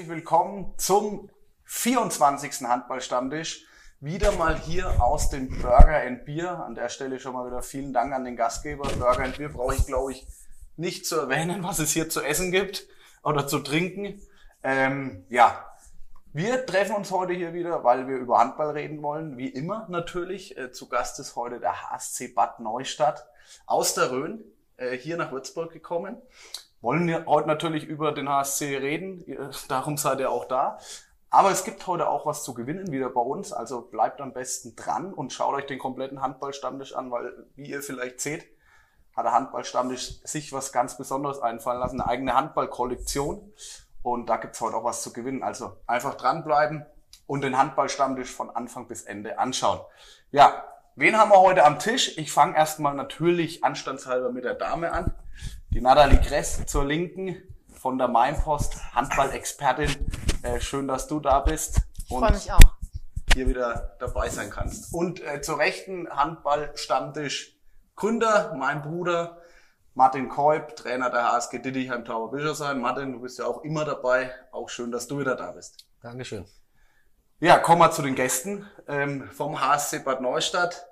herzlich willkommen zum 24. Handballstammtisch. Wieder mal hier aus dem Burger and Beer. An der Stelle schon mal wieder vielen Dank an den Gastgeber. Burger and Beer brauche ich, glaube ich, nicht zu erwähnen, was es hier zu essen gibt oder zu trinken. Ähm, ja, wir treffen uns heute hier wieder, weil wir über Handball reden wollen. Wie immer natürlich. Äh, zu Gast ist heute der HSC Bad Neustadt aus der Rhön äh, hier nach Würzburg gekommen. Wollen wir heute natürlich über den HSC reden. Darum seid ihr auch da. Aber es gibt heute auch was zu gewinnen wieder bei uns. Also bleibt am besten dran und schaut euch den kompletten Handballstammtisch an, weil wie ihr vielleicht seht, hat der Handballstammtisch sich was ganz Besonderes einfallen lassen. Eine eigene Handballkollektion. Und da gibt's heute auch was zu gewinnen. Also einfach dranbleiben und den Handballstammtisch von Anfang bis Ende anschauen. Ja, wen haben wir heute am Tisch? Ich fange erstmal natürlich anstandshalber mit der Dame an. Die Nathalie Kress zur Linken von der Mainpost, Handball-Expertin. Äh, schön, dass du da bist. Und Freue mich auch. Hier wieder dabei sein kannst. Und äh, zur Rechten Handball-Stammtisch Gründer, mein Bruder, Martin Kolb, Trainer der HSG Dittichheim Tower Bischofsheim. Martin, du bist ja auch immer dabei. Auch schön, dass du wieder da bist. Dankeschön. Ja, kommen wir zu den Gästen ähm, vom HSC Bad Neustadt.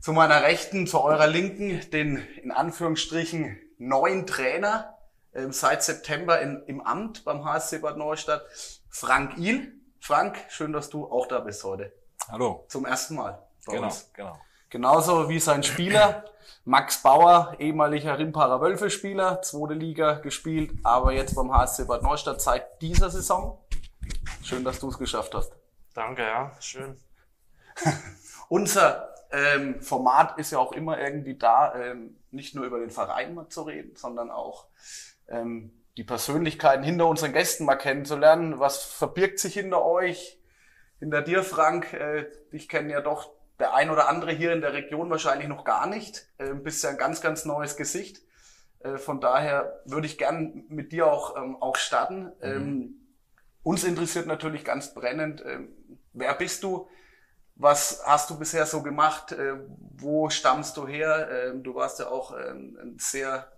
Zu meiner Rechten, zu eurer Linken, den in Anführungsstrichen neuen Trainer ähm, seit September in, im Amt beim HSC Bad Neustadt, Frank Il. Frank, schön, dass du auch da bist heute. Hallo. Zum ersten Mal bei genau, uns. Genau. Genauso wie sein Spieler, Max Bauer, ehemaliger Rimparer Wölfe-Spieler, zweite Liga gespielt, aber jetzt beim HSC Bad Neustadt seit dieser Saison. Schön, dass du es geschafft hast. Danke, ja, schön. Unser ähm, Format ist ja auch immer irgendwie da, ähm, nicht nur über den Verein mal zu reden, sondern auch ähm, die Persönlichkeiten hinter unseren Gästen mal kennenzulernen. Was verbirgt sich hinter euch? Hinter dir, Frank, äh, dich kennen ja doch der ein oder andere hier in der Region wahrscheinlich noch gar nicht. Äh, bist ja ein ganz, ganz neues Gesicht. Äh, von daher würde ich gern mit dir auch, ähm, auch starten. Mhm. Ähm, uns interessiert natürlich ganz brennend, ähm, wer bist du? Was hast du bisher so gemacht? Äh, wo stammst du her? Ähm, du warst ja auch ähm, ein sehr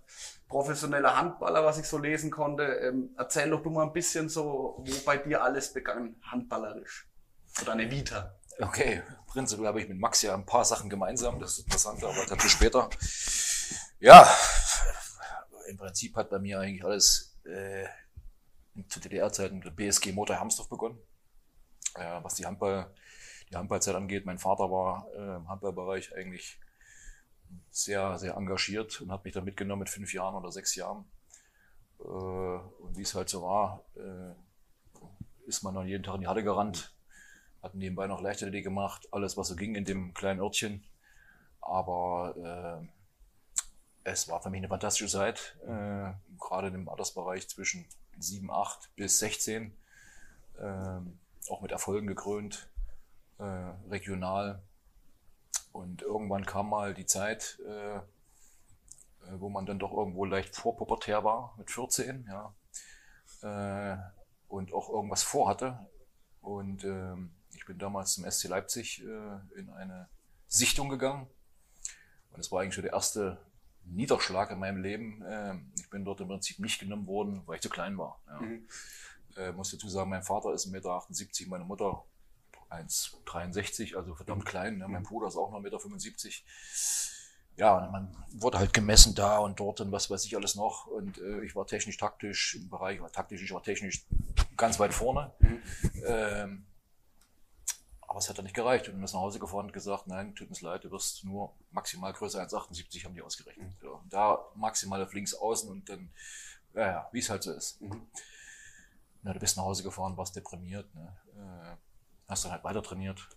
professioneller Handballer, was ich so lesen konnte. Ähm, erzähl doch du mal ein bisschen so, wo bei dir alles begann, handballerisch. Oder eine Vita. Okay, prinzipiell habe ich mit Max ja ein paar Sachen gemeinsam, das ist interessant, aber dazu später. Ja, im Prinzip hat bei mir eigentlich alles äh, zu DDR-Zeiten der BSG Motor Hermsdorf begonnen. Äh, was die Handball, die Handballzeit angeht, mein Vater war äh, im Handballbereich eigentlich sehr, sehr engagiert und hat mich da mitgenommen mit fünf Jahren oder sechs Jahren. Äh, und wie es halt so war, äh, ist man dann jeden Tag in die Halle gerannt, hat nebenbei noch Leichtathletik gemacht, alles was so ging in dem kleinen Örtchen. Aber äh, es war für mich eine fantastische Zeit, äh, gerade im Altersbereich zwischen 7, 8 bis 16, äh, auch mit Erfolgen gekrönt, äh, regional. Und irgendwann kam mal die Zeit, äh, äh, wo man dann doch irgendwo leicht vorpubertär war, mit 14, ja, äh, und auch irgendwas vorhatte. Und ähm, ich bin damals zum SC Leipzig äh, in eine Sichtung gegangen. Und es war eigentlich schon der erste Niederschlag in meinem Leben. Ähm, ich bin dort im Prinzip nicht genommen worden, weil ich zu klein war. Ja. Mhm. Äh, muss dazu sagen, mein Vater ist 1,78 Meter, meine Mutter 1,63, also verdammt klein. Ne? Mein Bruder ist auch noch 1,75 Meter. Ja, man wurde halt gemessen da und dort und was weiß ich alles noch. Und äh, ich war technisch, taktisch im Bereich, war taktisch, ich war technisch ganz weit vorne. Mhm. Ähm, aber es hat dann nicht gereicht. Und wir sind nach Hause gefahren und gesagt, nein, tut uns leid, du wirst nur maximal größer 1,78 haben die ausgerechnet. Mhm. Ja, da maximal auf links außen und dann, ja, ja wie es halt so ist. Mhm. Na, du bist nach Hause gefahren, warst deprimiert. Ne? Äh, hast dann halt weiter trainiert.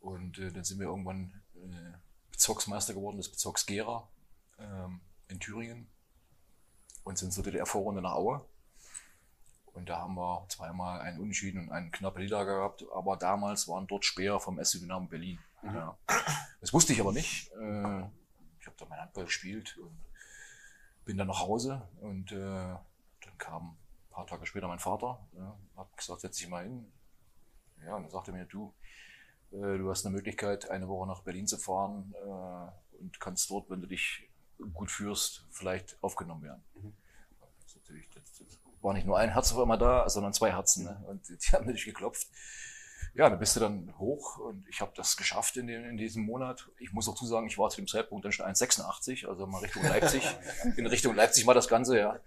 Und äh, dann sind wir irgendwann äh, Bezirksmeister geworden des Bezirks Gera ähm, in Thüringen und sind zur DDR-Vorrunde nach Aue. Und da haben wir zweimal einen Unentschieden und einen knappe Niederlage gehabt. Aber damals waren dort Speer vom SC Dynamo Berlin. Mhm. Ja. Das wusste ich aber nicht. Äh, ich habe da mein Handball gespielt und bin dann nach Hause. Und äh, dann kam ein paar Tage später mein Vater, ja, hat gesagt, setz dich mal hin, ja, und dann sagte er mir, du, äh, du hast eine Möglichkeit, eine Woche nach Berlin zu fahren äh, und kannst dort, wenn du dich gut führst, vielleicht aufgenommen werden. Mhm. Das, das war nicht nur ein Herz auf einmal da, sondern zwei Herzen. Ne? Und die haben natürlich geklopft. Ja, dann bist du dann hoch und ich habe das geschafft in, dem, in diesem Monat. Ich muss auch sagen, ich war zu dem Zeitpunkt dann schon 1,86, also mal Richtung Leipzig. in Richtung Leipzig mal das Ganze, ja.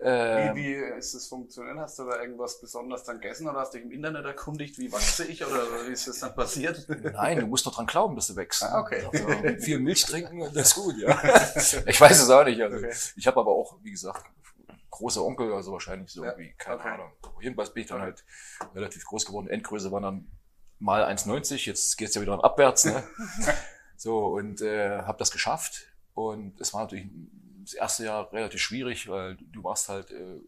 Ähm, wie, wie ist das funktioniert? Hast du da irgendwas besonders dann gegessen oder hast du dich im Internet erkundigt, wie wachse ich oder wie ist das dann passiert? Nein, du musst doch dran glauben, dass du wächst. Ah, okay. Also, viel Milch trinken, das ist gut, ja. ich weiß es auch nicht. Also, okay. Ich habe aber auch, wie gesagt, großer Onkel, also wahrscheinlich so irgendwie, ja, keine okay. Ahnung. Jedenfalls bin ich dann halt relativ groß geworden. Endgröße war dann mal 1,90, jetzt geht's ja wieder abwärts. Ne? so, und äh, habe das geschafft. Und es war natürlich das erste Jahr relativ schwierig, weil du warst halt äh,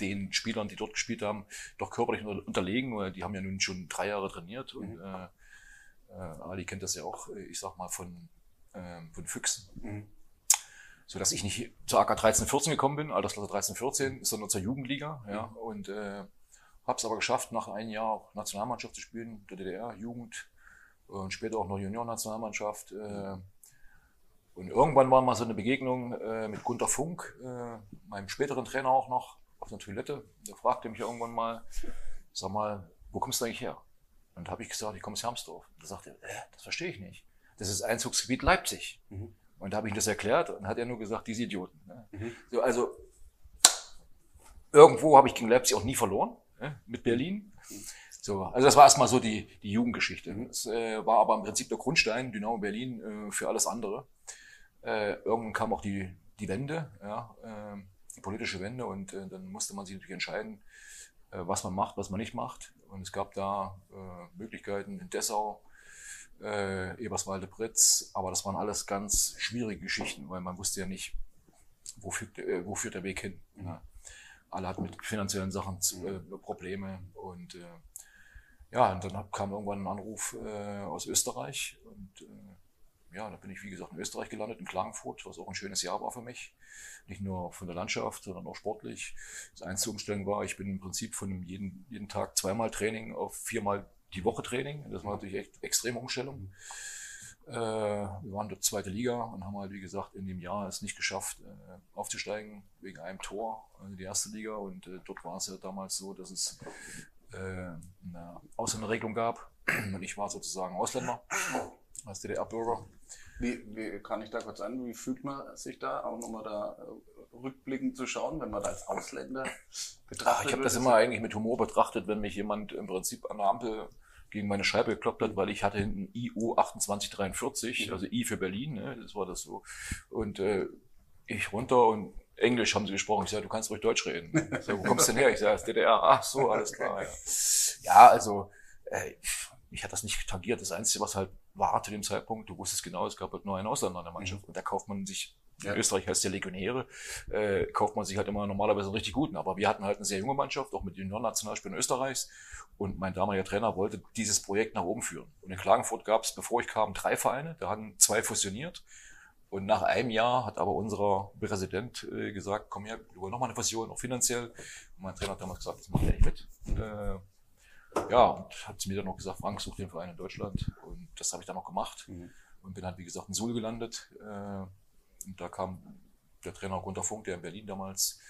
den Spielern, die dort gespielt haben, doch körperlich unterlegen, weil die haben ja nun schon drei Jahre trainiert. Und mhm. äh, äh, Ali kennt das ja auch, ich sag mal, von, äh, von Füchsen. Mhm so dass ich nicht zur AK 13, 14 gekommen bin, Altersklasse 13, 14, sondern zur Jugendliga, ja, mhm. und äh, habe es aber geschafft, nach einem Jahr auch Nationalmannschaft zu spielen, der DDR, Jugend und später auch noch Junior-Nationalmannschaft. Äh, und irgendwann war mal so eine Begegnung äh, mit Gunter Funk, äh, meinem späteren Trainer auch noch, auf einer Toilette. Der fragte mich irgendwann mal, sag mal, wo kommst du eigentlich her? Und habe ich gesagt, ich komme aus Hermsdorf. Da sagte er, äh, das verstehe ich nicht. Das ist Einzugsgebiet Leipzig. Mhm. Und da habe ich das erklärt und hat er nur gesagt, diese Idioten. Ne? Mhm. So, also irgendwo habe ich gegen Leipzig auch nie verloren, ne? mit Berlin. So, also das war erstmal so die, die Jugendgeschichte. Mhm. Das äh, war aber im Prinzip der Grundstein, Dynamo Berlin, äh, für alles andere. Äh, irgendwann kam auch die, die Wende, ja, äh, die politische Wende und äh, dann musste man sich natürlich entscheiden, äh, was man macht, was man nicht macht. Und es gab da äh, Möglichkeiten in Dessau, äh, Eberswalde Britz, aber das waren alles ganz schwierige Geschichten, weil man wusste ja nicht, wo führt, äh, wo führt der Weg hin. Mhm. Ja. Alle hatten mit finanziellen Sachen zu, äh, Probleme und äh, ja, und dann kam irgendwann ein Anruf äh, aus Österreich und äh, ja, da bin ich wie gesagt in Österreich gelandet, in Klagenfurt, was auch ein schönes Jahr war für mich. Nicht nur von der Landschaft, sondern auch sportlich. Das einzige Umstellung war, ich bin im Prinzip von jeden, jeden Tag zweimal Training auf viermal die Woche Training. Das war natürlich echt extreme Umstellung. Äh, wir waren dort zweite Liga und haben halt, wie gesagt, in dem Jahr es nicht geschafft, äh, aufzusteigen wegen einem Tor in die erste Liga. Und äh, dort war es ja damals so, dass es äh, eine Ausländerregelung gab. Und ich war sozusagen Ausländer als DDR-Bürger. Wie, wie kann ich da kurz an, wie fühlt man sich da, auch nochmal da äh, rückblickend zu schauen, wenn man da als Ausländer betrachtet Ach, Ich habe das immer eigentlich mit Humor betrachtet, wenn mich jemand im Prinzip an der Ampel gegen meine Scheibe gekloppt hat, weil ich hatte hinten IO 2843, mhm. also I für Berlin, ne, das war das so. Und äh, ich runter und Englisch haben sie gesprochen. Ich sage, du kannst ruhig Deutsch reden. Ich sag, wo kommst du denn her? Ich sage, das DDR. Ach so, alles klar. Ja, ja also äh, mich hat das nicht tangiert. Das Einzige, was halt war zu dem Zeitpunkt, du wusstest genau, es gab halt nur einen Ausländer in der Mannschaft. Mhm. Und da kauft man sich ja. In Österreich heißt ja Legionäre, äh, kauft man sich halt immer normalerweise einen richtig guten. Aber wir hatten halt eine sehr junge Mannschaft, auch mit Junioren-Nationalspielern Österreichs. Und mein damaliger Trainer wollte dieses Projekt nach oben führen. Und in Klagenfurt gab es, bevor ich kam, drei Vereine. Da hatten zwei fusioniert. Und nach einem Jahr hat aber unser Präsident äh, gesagt, komm her, wir wollen nochmal eine Fusion, auch finanziell. Und mein Trainer hat damals gesagt, das macht er nicht mit. Äh, ja, und hat mir dann noch gesagt, Frank, such den Verein in Deutschland. Und das habe ich dann noch gemacht. Mhm. Und bin halt, wie gesagt, in Suhl gelandet. Äh, und da kam der Trainer Gunter Funk, der in Berlin damals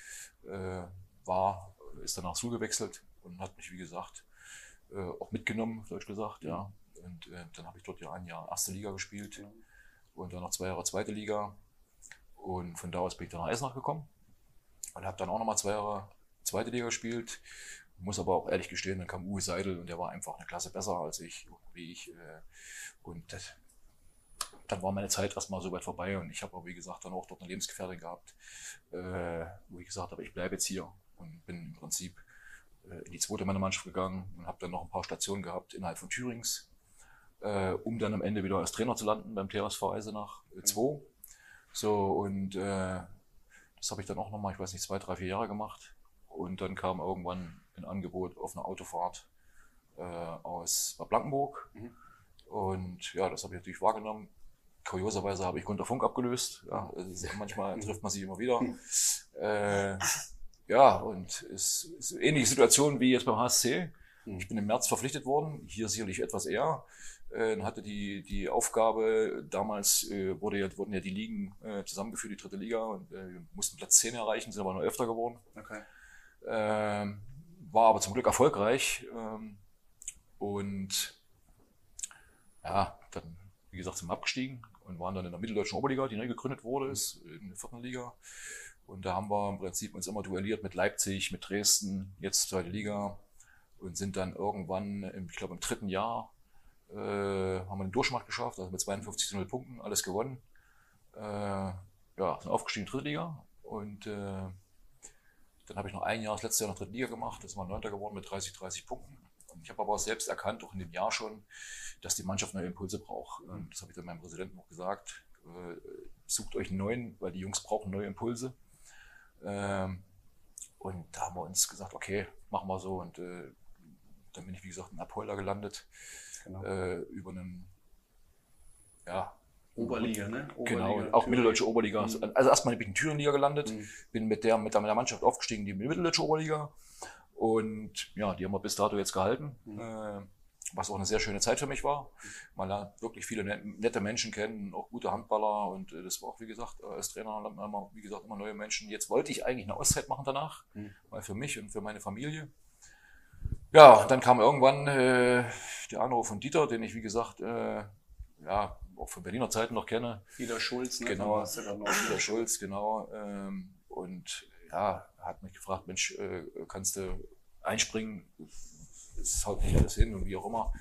äh, war, ist dann nach Suhl gewechselt und hat mich, wie gesagt, äh, auch mitgenommen, deutsch gesagt, ja. Und äh, dann habe ich dort ja ein Jahr erste Liga gespielt und dann noch zwei Jahre zweite Liga. Und von da aus bin ich dann nach Eisenach gekommen und habe dann auch nochmal zwei Jahre zweite Liga gespielt. Muss aber auch ehrlich gestehen, dann kam Uwe Seidel und der war einfach eine Klasse besser als ich, wie ich. Äh, und dann war meine Zeit erstmal so weit vorbei und ich habe aber, wie gesagt, dann auch dort eine Lebensgefährtin gehabt, äh, wo ich gesagt habe, ich bleibe jetzt hier und bin im Prinzip äh, in die zweite meiner Mannschaft gegangen und habe dann noch ein paar Stationen gehabt innerhalb von Thürings, äh, um dann am Ende wieder als Trainer zu landen beim TSV Eisenach 2. Äh, so und äh, das habe ich dann auch nochmal, ich weiß nicht, zwei, drei, vier Jahre gemacht und dann kam irgendwann ein Angebot auf eine Autofahrt äh, aus Blankenburg. Mhm. Und ja, das habe ich natürlich wahrgenommen kurioserweise habe ich Gunter Funk abgelöst. Ja, manchmal trifft man sich immer wieder. Äh, ja, und es ist eine ähnliche Situation wie jetzt beim HSC. Ich bin im März verpflichtet worden, hier sicherlich etwas eher. Äh, hatte die, die Aufgabe, damals äh, wurde ja, wurden ja die Ligen äh, zusammengeführt, die dritte Liga, und äh, wir mussten Platz 10 erreichen, sind aber nur öfter geworden. Okay. Ähm, war aber zum Glück erfolgreich. Ähm, und ja, wie gesagt, sind wir abgestiegen und waren dann in der mitteldeutschen Oberliga, die neu gegründet wurde, ist in der vierten Liga. Und da haben wir im Prinzip uns immer duelliert mit Leipzig, mit Dresden, jetzt zweite Liga und sind dann irgendwann, im, ich glaube im dritten Jahr, äh, haben wir den Durchmarkt geschafft, also mit 52 zu 0 Punkten, alles gewonnen. Äh, ja, sind aufgestiegen in die dritte Liga und äh, dann habe ich noch ein Jahr, das letzte Jahr noch dritte Liga gemacht, das war neunter geworden mit 30, 30 Punkten. Ich habe aber auch selbst erkannt, auch in dem Jahr schon, dass die Mannschaft neue Impulse braucht. Und das habe ich dann meinem Präsidenten auch gesagt. Äh, sucht euch einen neuen, weil die Jungs brauchen neue Impulse. Ähm, und da haben wir uns gesagt, okay, machen wir so. Und äh, dann bin ich, wie gesagt, in Apolda gelandet. Genau. Äh, über einen, ja. Oberliga, ne? Oberliga, genau, auch mitteldeutsche Oberliga. Mhm. Also erstmal bin ich in Thüringen-Liga gelandet, mhm. bin mit der, mit der Mannschaft aufgestiegen, die mitteldeutsche Oberliga. Und ja, die haben wir bis dato jetzt gehalten. Mhm. Äh, was auch eine sehr schöne Zeit für mich war. Man lernt wirklich viele nette Menschen kennen, auch gute Handballer und äh, das war auch, wie gesagt, als Trainer lernt man immer, wie gesagt, immer neue Menschen. Jetzt wollte ich eigentlich eine Auszeit machen danach, mhm. mal für mich und für meine Familie. Ja, dann kam irgendwann äh, der Anruf von Dieter, den ich, wie gesagt, äh, ja, auch von Berliner Zeiten noch kenne. Dieter Schulz, ne? Genau, Dieter Schulz, genau. Ähm, und ja, hat mich gefragt, Mensch, äh, kannst du einspringen? Es haut nicht alles hin und wie auch immer.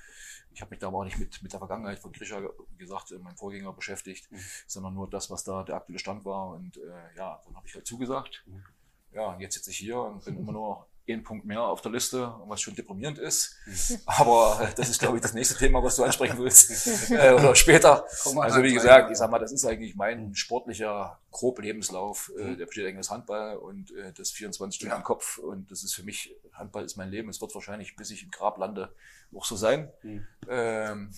Ich habe mich da aber auch nicht mit, mit der Vergangenheit von Grisha, wie gesagt, meinem Vorgänger beschäftigt, mhm. sondern nur das, was da der aktuelle Stand war. Und äh, ja, dann habe ich halt zugesagt. Mhm. Ja, jetzt sitze ich hier und bin immer nur einen Punkt mehr auf der Liste, was schon deprimierend ist. Aber äh, das ist, glaube ich, das nächste Thema, was du ansprechen willst. äh, oder später. Also wie gesagt, ich sag mal, das ist eigentlich mein sportlicher grob Lebenslauf. Äh, der besteht eigentlich aus Handball und äh, das 24 Stunden ja. im Kopf. Und das ist für mich, Handball ist mein Leben. Es wird wahrscheinlich, bis ich im Grab lande, auch so sein. Mhm. Ähm,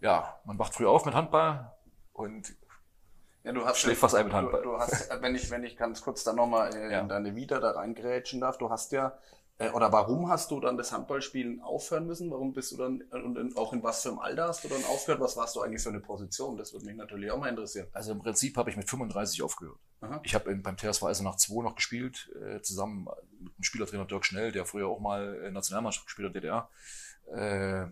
ja, man wacht früh auf mit Handball und ja, du hast Schläft fast ein mit Handball. Du, du hast, wenn ich, wenn ich ganz kurz da nochmal in ja. deine Vita da reingrätschen darf, du hast ja, äh, oder warum hast du dann das Handballspielen aufhören müssen? Warum bist du dann, und in, auch in was für einem Alter hast du dann aufgehört? Was warst du eigentlich für eine Position? Das würde mich natürlich auch mal interessieren. Also im Prinzip habe ich mit 35 aufgehört. Aha. Ich habe beim TSV Eisenach 2 noch gespielt, äh, zusammen mit dem Spielertrainer Dirk Schnell, der früher auch mal Nationalmannschaft gespielt hat, DDR. Äh,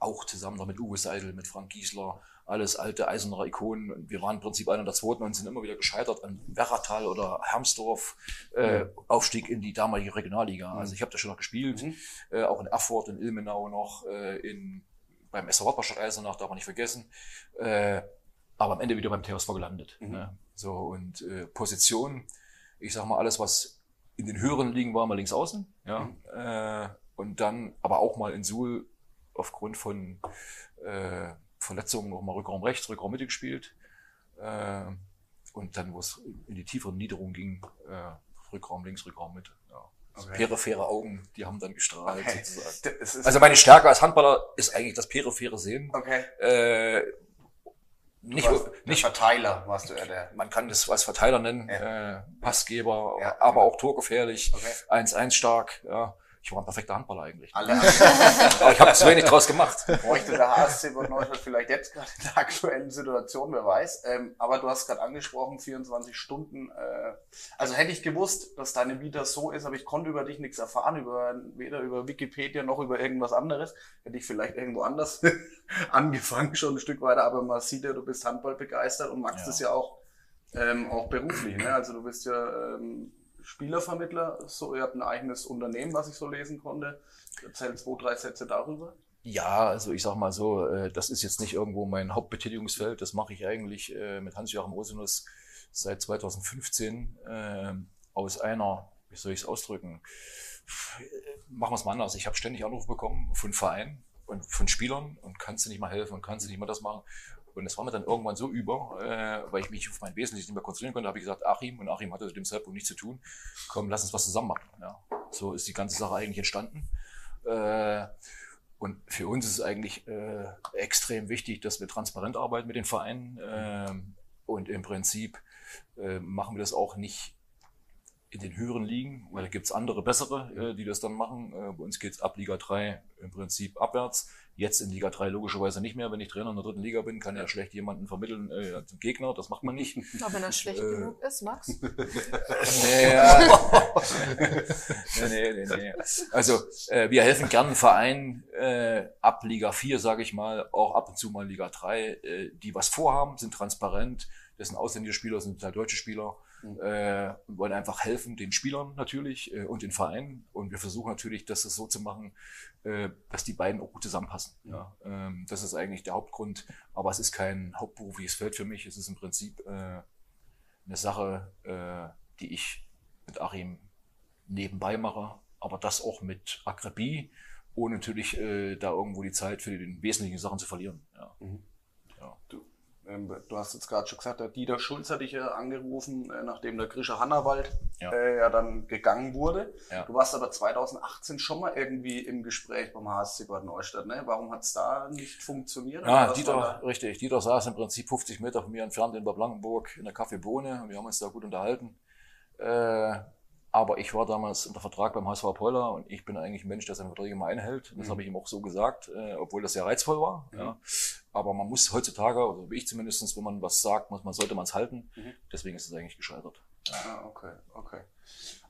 auch zusammen noch mit Uwe Seidel, mit Frank Giesler, alles alte Eisener Ikonen. Wir waren im Prinzip einer der zweiten und sind immer wieder gescheitert an Werratal oder Hermsdorf, äh, Aufstieg in die damalige Regionalliga. Mhm. Also ich habe da schon noch gespielt, mhm. äh, auch in Erfurt, in Ilmenau noch, äh, in, beim SV Wapperstadt Eisenach, darf man nicht vergessen. Äh, aber am Ende wieder beim TSV gelandet. Mhm. Ne? So, und äh, Position, ich sag mal, alles, was in den höheren Ligen war, mal links außen. Ja? Mhm. Äh, und dann aber auch mal in Suhl aufgrund von äh, Verletzungen auch mal Rückraum rechts, Rückraum Mitte gespielt. Äh, und dann, wo es in die tieferen Niederungen ging, äh, Rückraum links, Rückraum Mitte. Ja. Also okay. periphere Augen, die haben dann gestrahlt okay. sozusagen. Also meine Stärke als Handballer ist eigentlich das periphere Sehen. Okay. Äh, nicht, nicht Verteiler warst du ja der. Man kann das als Verteiler nennen, ja. äh, Passgeber, ja. aber auch torgefährlich, 1-1 okay. stark. Ja. Ich war ein perfekter Handballer eigentlich. Alle Aber ich habe zu wenig draus gemacht. Bräuchte der HSC Neustadt vielleicht jetzt gerade in der aktuellen Situation, wer weiß. Ähm, aber du hast gerade angesprochen, 24 Stunden. Äh, also hätte ich gewusst, dass deine Vita so ist, aber ich konnte über dich nichts erfahren, über weder über Wikipedia noch über irgendwas anderes. Hätte ich vielleicht irgendwo anders angefangen, schon ein Stück weiter. Aber man sieht ja, du bist Handball begeistert und magst es ja. ja auch, ähm, auch beruflich. Ne? Also du bist ja ähm, Spielervermittler. So, ihr habt ein eigenes Unternehmen, was ich so lesen konnte. Erzähl zwei, drei Sätze darüber. Ja, also ich sag mal so, äh, das ist jetzt nicht irgendwo mein Hauptbetätigungsfeld. Das mache ich eigentlich äh, mit Hans-Joachim Rosinus seit 2015 äh, aus einer, wie soll ich es ausdrücken, machen wir es mal anders. Ich habe ständig Anrufe bekommen von Vereinen und von Spielern und kannst du nicht mal helfen und kannst du nicht mal das machen. Und das war mir dann irgendwann so über, äh, weil ich mich auf mein Wesentliches nicht mehr konzentrieren konnte, habe ich gesagt, Achim, und Achim hatte zu dem Zeitpunkt nichts zu tun, komm, lass uns was zusammen machen. Ja. So ist die ganze Sache eigentlich entstanden. Äh, und für uns ist es eigentlich äh, extrem wichtig, dass wir transparent arbeiten mit den Vereinen. Äh, und im Prinzip äh, machen wir das auch nicht in den höheren Ligen, weil da gibt's andere bessere, äh, die das dann machen. Äh, bei uns geht's ab Liga 3 im Prinzip abwärts. Jetzt in Liga 3 logischerweise nicht mehr. Wenn ich Trainer in der dritten Liga bin, kann ja schlecht jemanden vermitteln äh, zum Gegner. Das macht man nicht. Aber wenn er schlecht Äh, genug ist, Max. Nee, nee, nee, nee. Also äh, wir helfen gern Vereinen äh, ab Liga 4, sage ich mal, auch ab und zu mal Liga 3, äh, die was vorhaben, sind transparent. Das sind ausländische Spieler, das sind halt deutsche Spieler. Äh, und wollen einfach helfen, den Spielern natürlich äh, und den Vereinen. Und wir versuchen natürlich, das so zu machen, äh, dass die beiden auch gut zusammenpassen. Ja. Ähm, das ist eigentlich der Hauptgrund. Aber es ist kein hauptberufliches Feld für mich. Es ist im Prinzip äh, eine Sache, äh, die ich mit Achim nebenbei mache, aber das auch mit Akribie, ohne natürlich äh, da irgendwo die Zeit für die wesentlichen Sachen zu verlieren. Ja. Ähm, du hast jetzt gerade schon gesagt, der Dieter Schulz hat dich ja angerufen, äh, nachdem der Grisha Hannawald Ja. äh, ja dann gegangen wurde. Ja. Du warst aber 2018 schon mal irgendwie im Gespräch beim HSC Bad Neustadt. Ne? Warum hat es da nicht funktioniert? Ja, Dieter, richtig. Dieter saß im Prinzip 50 Meter von mir entfernt in Bad Blankenburg in der Kaffeebohne und wir haben uns da gut unterhalten. Äh, aber ich war damals unter Vertrag beim HSV Peuler und ich bin eigentlich ein Mensch, der seine Verträge immer einhält. Das habe ich ihm auch so gesagt, äh, obwohl das sehr reizvoll war. Ja. Aber man muss heutzutage, oder wie ich zumindestens, wenn man was sagt, muss man, sollte man es halten. Deswegen ist es eigentlich gescheitert. Ah, okay, okay.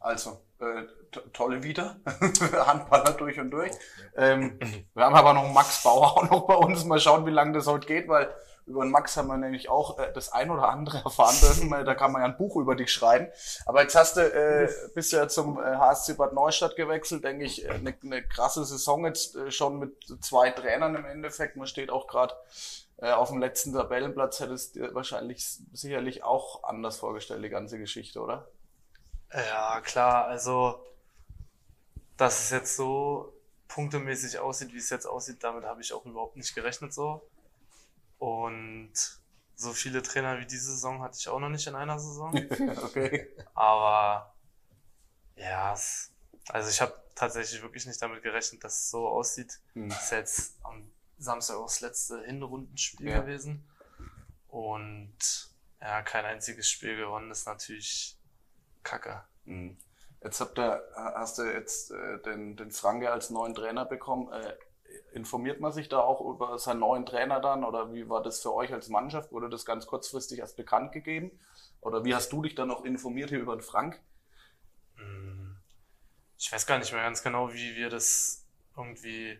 Also, äh, to- tolle Vita. Handballer durch und durch. Ähm, wir haben aber noch Max Bauer auch noch bei uns. Mal schauen, wie lange das heute geht, weil über den Max haben wir nämlich auch äh, das ein oder andere erfahren dürfen. weil Da kann man ja ein Buch über dich schreiben. Aber jetzt hast du, äh, bist ja zum äh, HSC Bad Neustadt gewechselt, denke ich, äh, eine ne krasse Saison jetzt äh, schon mit zwei Trainern im Endeffekt. Man steht auch gerade äh, auf dem letzten Tabellenplatz. Hättest du dir wahrscheinlich sicherlich auch anders vorgestellt, die ganze Geschichte, oder? Ja, klar, also, dass es jetzt so punktemäßig aussieht, wie es jetzt aussieht, damit habe ich auch überhaupt nicht gerechnet so. Und so viele Trainer wie diese Saison hatte ich auch noch nicht in einer Saison. Okay. Aber ja, also ich habe tatsächlich wirklich nicht damit gerechnet, dass es so aussieht. Hm. Das ist jetzt am Samstag auch das letzte Hinrundenspiel Ja. gewesen. Und ja, kein einziges Spiel gewonnen ist natürlich Kacke. Hm. Jetzt habt ihr, hast du jetzt äh, den, den Franke als neuen Trainer bekommen. Äh, informiert man sich da auch über seinen neuen Trainer dann? Oder wie war das für euch als Mannschaft? Wurde das ganz kurzfristig erst bekannt gegeben? Oder wie hast du dich dann noch informiert hier über den Frank? Ich weiß gar nicht mehr ganz genau, wie wir das irgendwie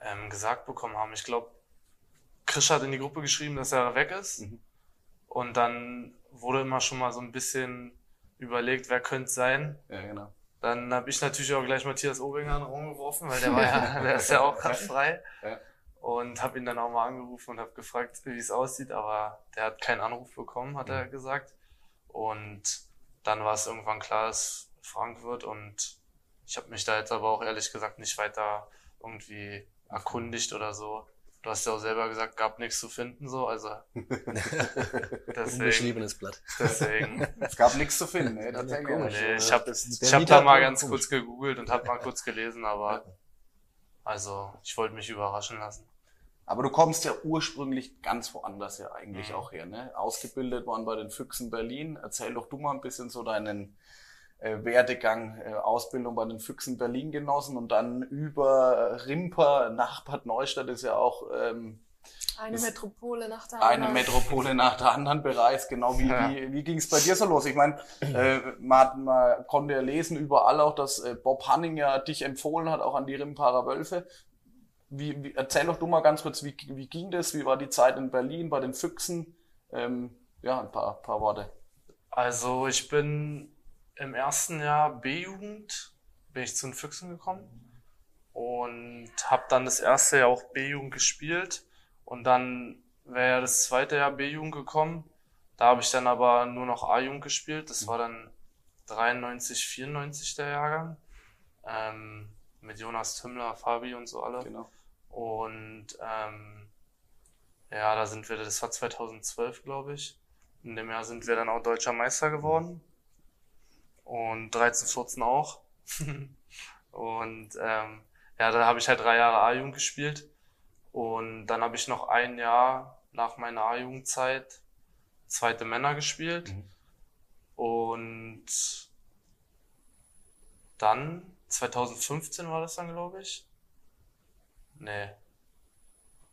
ähm, gesagt bekommen haben. Ich glaube, Krisch hat in die Gruppe geschrieben, dass er weg ist. Mhm. Und dann wurde immer schon mal so ein bisschen überlegt, wer könnte es sein. Ja, genau. Dann habe ich natürlich auch gleich Matthias Obinger in den Raum geworfen, weil der war ja, der ist ja auch gerade frei. Ja. Und habe ihn dann auch mal angerufen und habe gefragt, wie es aussieht, aber der hat keinen Anruf bekommen, hat er gesagt. Und dann war es irgendwann klar, dass Frank wird und ich habe mich da jetzt aber auch ehrlich gesagt nicht weiter irgendwie erkundigt oder so. Du hast ja auch selber gesagt, gab nichts zu finden, so, also deswegen, Unbeschriebenes Blatt. deswegen Es gab nichts zu finden. Ne? Tatsächlich. komisch. Nee, ich Ja, habe das- ich hab da mal ganz komisch. kurz gegoogelt und habe mal kurz gelesen, aber also ich wollte mich überraschen lassen. Aber du kommst ja ursprünglich ganz woanders ja eigentlich Mhm. auch her, ne? Ausgebildet worden bei den Füchsen Berlin. Erzähl doch du mal ein bisschen so deinen äh, Werdegang, äh, Ausbildung bei den Füchsen Berlin genossen und dann über Rimper nach Bad Neustadt ist ja auch ähm, Eine Metropole nach der eine anderen. Metropole nach der anderen bereist. Genau wie, Ja. wie, wie ging es bei dir so los? Ich meine, äh, man, man konnte ja lesen überall auch, dass äh, Bob Hanning ja dich empfohlen hat, auch an die Rimparer Wölfe. Wie, wie, erzähl doch du mal ganz kurz, wie, wie ging das? Wie war die Zeit in Berlin bei den Füchsen? Ähm, ja, ein paar, paar Worte. Also ich bin im ersten Jahr B-Jugend, bin ich zu den Füchsen gekommen und habe dann das erste Jahr auch B-Jugend gespielt und dann wäre ja das zweite Jahr B-Jugend gekommen. Da habe ich dann aber nur noch A-Jugend gespielt. Das war dann 93, 94 der Jahrgang. Ähm, mit Jonas Tümmler, Fabi und so alle. Genau. Und ähm, ja, da sind wir, das war 2012, glaube ich. In dem Jahr sind wir dann auch deutscher Meister geworden. Und 13, 14 auch. und ähm, ja, da habe ich halt drei Jahre A-Jugend gespielt. Und dann habe ich noch ein Jahr nach meiner A-Jugendzeit zweite Männer gespielt. Mhm. Und dann, 2015 war das dann, glaube ich. Nee.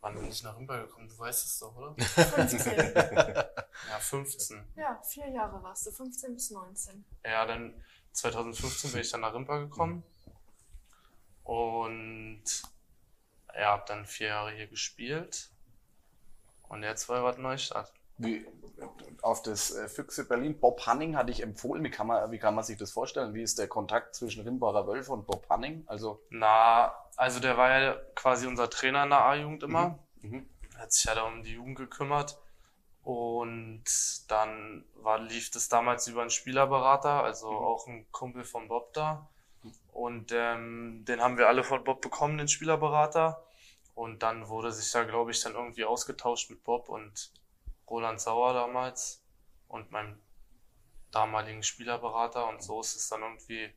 Wann bin ich nach Rimba gekommen? Du weißt es doch, oder? 15. Ja, 15. ja, vier Jahre warst du, 15 bis 19. Ja, dann 2015 bin ich dann nach Rimpa gekommen. Und ja, hab dann vier Jahre hier gespielt. Und jetzt war Bad Neustadt. Wie, auf das äh, Füchse Berlin, Bob Hanning hatte ich empfohlen. Wie kann, man, wie kann man sich das vorstellen? Wie ist der Kontakt zwischen Rimbacher Wölfe und Bob Hanning? Also, Na, also der war ja quasi unser Trainer in der A-Jugend immer. mhm. hat sich ja da um die Jugend gekümmert. Und dann war, lief das damals über einen Spielerberater, also auch ein Kumpel von Bob da. Und ähm, den haben wir alle von Bob bekommen, den Spielerberater. Und dann wurde sich da, glaube ich, dann irgendwie ausgetauscht mit Bob und Roland Sauer damals und meinem damaligen Spielerberater. Und so ist es dann irgendwie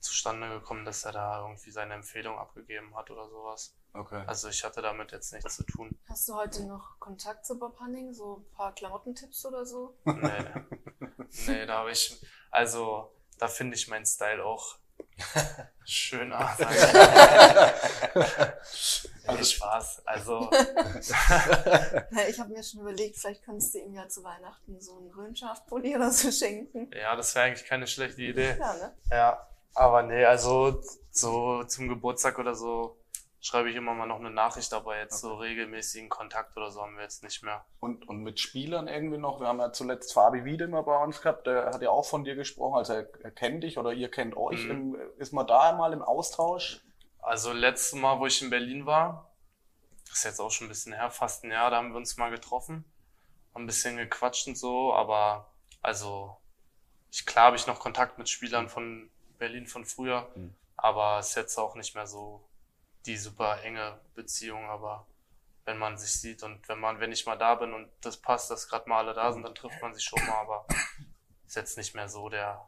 zustande gekommen, dass er da irgendwie seine Empfehlung abgegeben hat oder sowas. okay. Also ich hatte damit jetzt nichts zu tun. Hast du heute noch Kontakt zu Bob Hanning? So ein paar Klamottentipps oder so? Nee. nee, da habe ich, also da finde ich meinen Style auch schöner. sag ich. nee, Spaß. Also, ich habe mir schon überlegt, vielleicht könntest du ihm ja zu Weihnachten so einen Röhnschafpulli oder so schenken. ja, das wäre eigentlich keine schlechte Idee. Ja, ne? Ja, aber nee, also so zum Geburtstag oder so schreibe ich immer mal noch eine Nachricht, aber jetzt so regelmäßigen Kontakt oder so haben wir jetzt nicht mehr. Und, und mit Spielern irgendwie noch. Wir haben ja zuletzt Fabi Wiedemer bei uns gehabt, der hat ja auch von dir gesprochen, also er, er kennt dich oder ihr kennt euch. Mhm. Im, ist man da einmal im Austausch? Also letztes Mal, wo ich in Berlin war, das ist jetzt auch schon ein bisschen her, fast ein Jahr, da haben wir uns mal getroffen, haben ein bisschen gequatscht und so, aber also ich klar habe ich noch Kontakt mit Spielern von Berlin von früher, Mhm. aber es ist jetzt auch nicht mehr so die super enge Beziehung, aber wenn man sich sieht und wenn man, wenn ich mal da bin und das passt, dass gerade mal alle da sind, dann trifft man sich schon mal, aber ist jetzt nicht mehr so der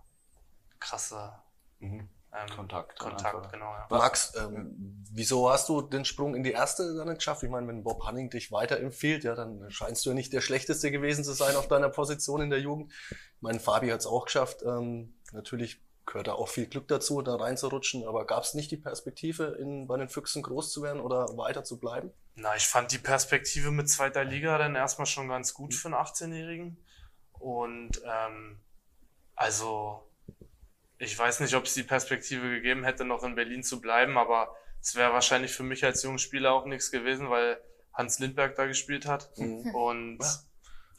krasse ähm, Kontakt. Kontakt, genau, ja. Max, ähm, wieso hast du den Sprung in die erste dann nicht geschafft? Ich meine, wenn Bob Hanning dich weiterempfiehlt, ja, dann scheinst du ja nicht der Schlechteste gewesen zu sein auf deiner Position in der Jugend. Ich meine, Fabi hat es auch geschafft. Ähm, natürlich gehört da auch viel Glück dazu, da reinzurutschen, aber gab es nicht die Perspektive, in, bei den Füchsen groß zu werden oder weiter zu bleiben? Na, ich fand die Perspektive mit zweiter Liga dann erstmal schon ganz gut für einen 18-Jährigen. Und ähm, also, ich weiß nicht, ob es die Perspektive gegeben hätte, noch in Berlin zu bleiben, aber es wäre wahrscheinlich für mich als junger Spieler auch nichts gewesen, weil Hans Lindberg da gespielt hat. Und Ja.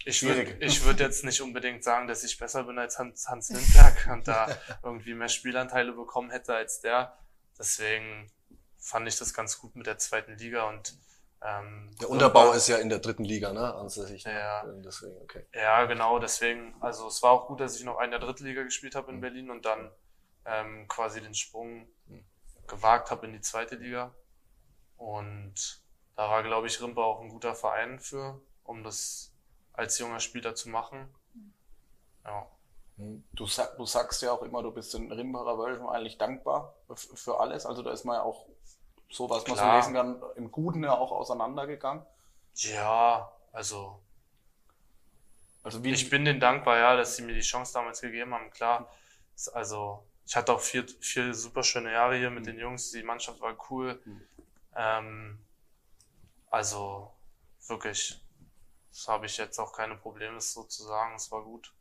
Ich würde ich würd jetzt nicht unbedingt sagen, dass ich besser bin als Hans, Hans Lindberg und da irgendwie mehr Spielanteile bekommen hätte als der. Deswegen fand ich das ganz gut mit der zweiten Liga und ähm, Der Unterbau ist ja in der dritten Liga, ne? Ansässig. Ja. Deswegen, okay. Ja, genau, deswegen, also es war auch gut, dass ich noch in der dritten Liga gespielt habe in Mhm. Berlin und dann ähm, quasi den Sprung gewagt habe in die zweite Liga. Und da war, glaube ich, Rimpa auch ein guter Verein für, um das als junger Spieler zu machen. Ja. Du, sag, du sagst ja auch immer, du bist den Rimbacher Wölfen eigentlich dankbar für alles. Also da ist man ja auch so, was man so lesen kann, im Guten ja auch auseinandergegangen. Ja, also Also wie ich bin denen dankbar, ja, dass sie mir die Chance damals gegeben haben. Klar, also ich hatte auch vier, vier super schöne Jahre hier mit den Jungs. Die Mannschaft war cool. Mhm. Ähm, also wirklich, das habe ich jetzt auch keine Probleme, das so zu sagen. Es war gut.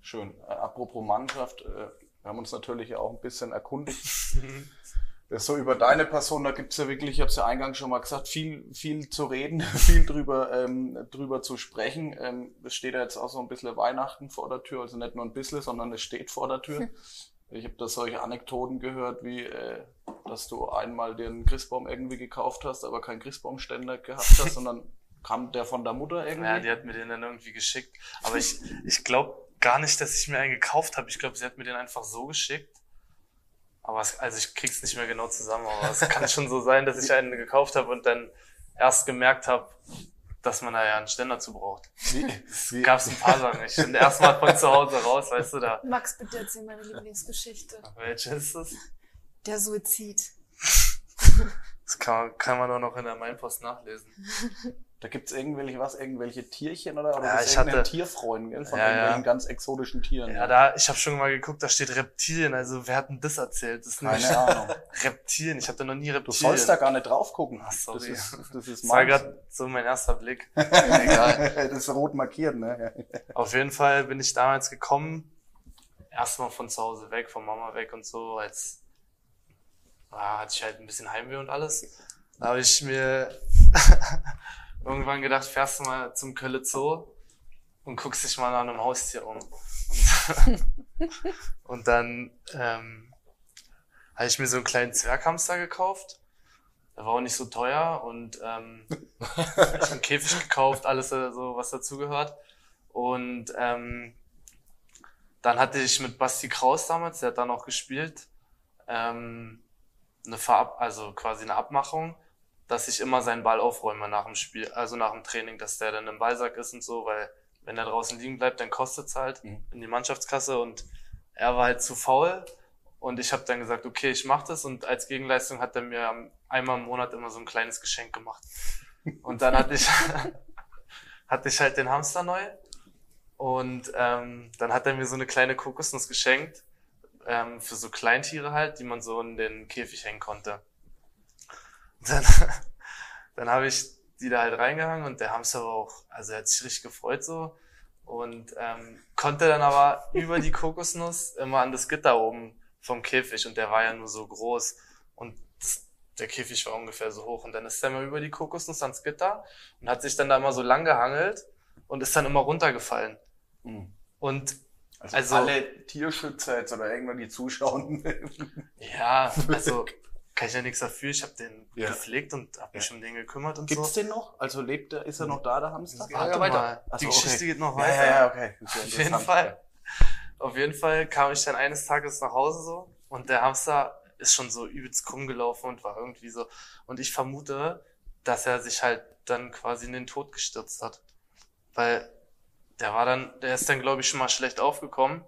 schön. Äh, apropos Mannschaft, äh, wir haben uns natürlich auch ein bisschen erkundigt. So über deine Person, da gibt's ja wirklich, ich habe es ja eingangs schon mal gesagt, viel, viel zu reden, viel drüber, ähm, drüber zu sprechen. Ähm, es steht ja jetzt auch so ein bisschen Weihnachten vor der Tür, also nicht nur ein bisschen, sondern es steht vor der Tür. Ich habe da solche Anekdoten gehört, wie äh, dass du einmal den Christbaum irgendwie gekauft hast, aber keinen Christbaumständer gehabt hast, sondern kam der von der Mutter irgendwie. Ja, die hat mir den dann irgendwie geschickt. Aber ich, ich glaube gar nicht, dass ich mir einen gekauft habe. Ich glaube, sie hat mir den einfach so geschickt. Aber es, also ich krieg's nicht mehr genau zusammen, aber es kann schon so sein, dass ich einen gekauft habe und dann erst gemerkt habe, dass man da ja einen Ständer zu braucht. wie, gab's ein paar Sachen. Ich bin erstmal von zu Hause raus, weißt du da. Max, bitte erzähl meine Lieblingsgeschichte. Welche ist das? Der Suizid. Das kann, kann man doch noch in der Mainpost nachlesen. Da gibt's irgendwelche, was, irgendwelche Tierchen oder, oder Ja, ich hatte- Tierfreund, gell? Von Ja, ja. irgendwelchen ganz exotischen Tieren. Ja, da, ich habe schon mal geguckt, da steht Reptilien. Also wer hat denn das erzählt? Das ist nicht Keine Ahnung. Reptilien. Ich habe da noch nie Du Reptilien. sollst da gar nicht drauf gucken. Ach, sorry. Das ist, das ist das war gerade so mein erster Blick. Egal. das ist rot markiert, ne? Auf jeden Fall bin ich damals gekommen, erstmal von zu Hause weg, von Mama weg und so, als ah, hatte ich halt ein bisschen Heimweh und alles. Da habe ich mir irgendwann gedacht, fährst du mal zum Kölle Zoo und guckst dich mal nach einem Haustier um. Und, und dann ähm, habe ich mir so einen kleinen Zwerghamster gekauft. Der war auch nicht so teuer und ähm, ich habe einen Käfig gekauft, alles so, was dazugehört. Und ähm, dann hatte ich mit Basti Kraus damals, der hat dann auch gespielt, ähm, eine Verab also quasi eine Abmachung, dass ich immer seinen Ball aufräume nach dem Spiel, also nach dem Training, dass der dann im Ballsack ist und so, weil wenn er draußen liegen bleibt, dann kostet's halt Mhm. in die Mannschaftskasse und er war halt zu faul und ich habe dann gesagt, okay, ich mache das und als Gegenleistung hat er mir einmal im Monat immer so ein kleines Geschenk gemacht. Und dann hatte ich hatte ich halt den Hamster neu und ähm, dann hat er mir so eine kleine Kokosnuss geschenkt ähm, für so Kleintiere halt, die man so in den Käfig hängen konnte. Dann, dann habe ich die da halt reingehangen und der Hamster war auch, also er hat sich richtig gefreut so und ähm, konnte dann aber über die Kokosnuss immer an das Gitter oben vom Käfig und der war ja nur so groß und der Käfig war ungefähr so hoch und dann ist er immer über die Kokosnuss ans Gitter und hat sich dann da immer so lang gehangelt und ist dann immer runtergefallen. Mhm. Und Also, Also- alle Tierschützer jetzt oder irgendwann die zuschauen. ja, also kann ich ja nichts dafür. Ich habe den Ja. gepflegt und habe mich um den gekümmert und Gibt's so. den noch? Also lebt er, ist er noch da, der Hamster? Ja, Warte weiter. mal, Ach die Geschichte okay. geht noch Ja, weiter. ja, ja, okay. Ja Auf jeden. Fall. Auf jeden Fall kam ich dann eines Tages nach Hause so und der Hamster ist schon so übelst krumm gelaufen und war irgendwie so. Und ich vermute, dass er sich halt dann quasi in den Tod gestürzt hat. Weil der war dann, der ist dann, glaube ich, schon mal schlecht aufgekommen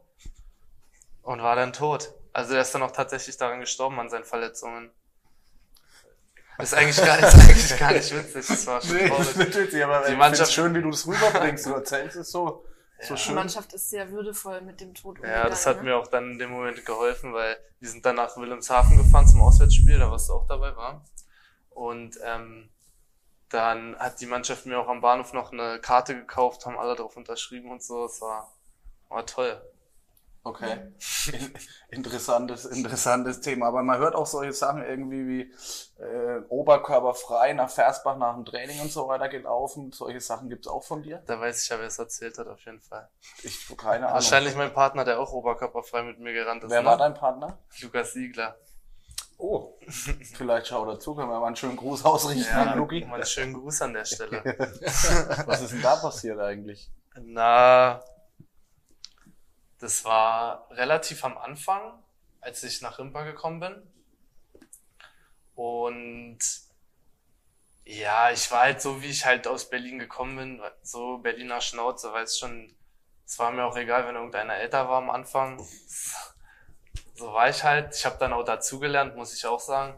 und war dann tot. Also der ist dann auch tatsächlich daran gestorben an seinen Verletzungen. Ist eigentlich gar nicht, ist eigentlich gar nicht witzig. Das war schon Nee, traurig. das ist nicht witzig, aber Die Mannschaft- schön, wie du das rüberbringst. Du erzählst es so, so Ja. Die schön. Mannschaft ist sehr würdevoll mit dem Tod Ja, das hat ne? mir auch dann in dem Moment geholfen, weil wir sind dann nach Wilhelmshaven gefahren zum Auswärtsspiel, da warst du auch dabei, war. Und ähm, dann hat die Mannschaft mir auch am Bahnhof noch eine Karte gekauft, haben alle drauf unterschrieben und so. Es war, war toll. Okay. In- Interessantes, interessantes Thema. Aber man hört auch solche Sachen irgendwie wie äh, oberkörperfrei nach Versbach nach dem Training und so weiter gelaufen. Solche Sachen gibt's auch von dir? Da weiß ich ja, wer es erzählt hat, auf jeden Fall. Ich keine Ahnung. Wahrscheinlich mein Partner, der auch oberkörperfrei mit mir gerannt ist. Wer ne? war dein Partner? Lukas Siegler. Oh. Vielleicht schau dazu, können wir mal einen schönen Gruß ausrichten an Luki. mal einen schönen Gruß an der Stelle. Was ist denn da passiert eigentlich? Na, das war relativ am Anfang, als ich nach Rimpa gekommen bin. Und ja, ich war halt so, wie ich halt aus Berlin gekommen bin, so Berliner Schnauze, weil es schon, es war mir auch egal, wenn irgendeiner älter war am Anfang. So war ich halt. Ich habe dann auch dazugelernt, muss ich auch sagen.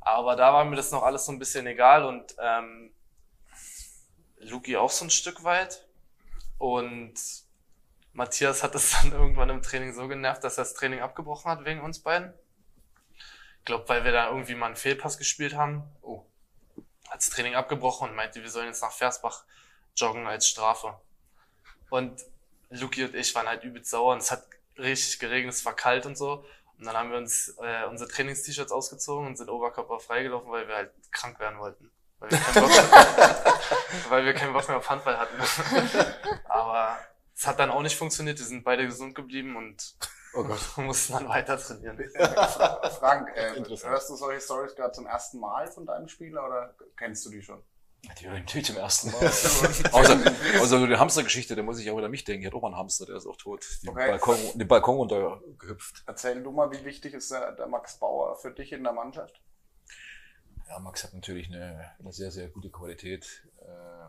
Aber da war mir das noch alles so ein bisschen egal und ähm, Luki auch so ein Stück weit. Und Matthias hat es dann irgendwann im Training so genervt, dass er das Training abgebrochen hat wegen uns beiden. Ich glaube, weil wir da irgendwie mal einen Fehlpass gespielt haben. Oh. Hat das Training abgebrochen und meinte, wir sollen jetzt nach Versbach joggen als Strafe. Und Luki und ich waren halt übelst sauer und es hat richtig geregnet, es war kalt und so. Und dann haben wir uns äh, unsere Trainings-T-Shirts ausgezogen und sind Oberkörper freigelaufen, weil wir halt krank werden wollten. Weil wir keinen Bock, weil wir keinen Bock mehr auf Handball hatten. Aber es hat dann auch nicht funktioniert. Wir sind beide gesund geblieben und Oh Gott. mussten dann weiter trainieren. Frank, äh, hörst du solche Stories gerade zum ersten Mal von deinem Spieler oder kennst du die schon? Die höre ich natürlich zum ersten Mal. außer, außer die Hamstergeschichte, da muss ich auch wieder mich denken. Ich hatte auch mal einen Hamster, der ist auch tot. Den, Okay. Balkon, den Balkon runtergehüpft. Erzähl du mal, wie wichtig ist der, der Max Bauer für dich in der Mannschaft? Ja, Max hat natürlich eine, eine sehr, sehr gute Qualität. Äh,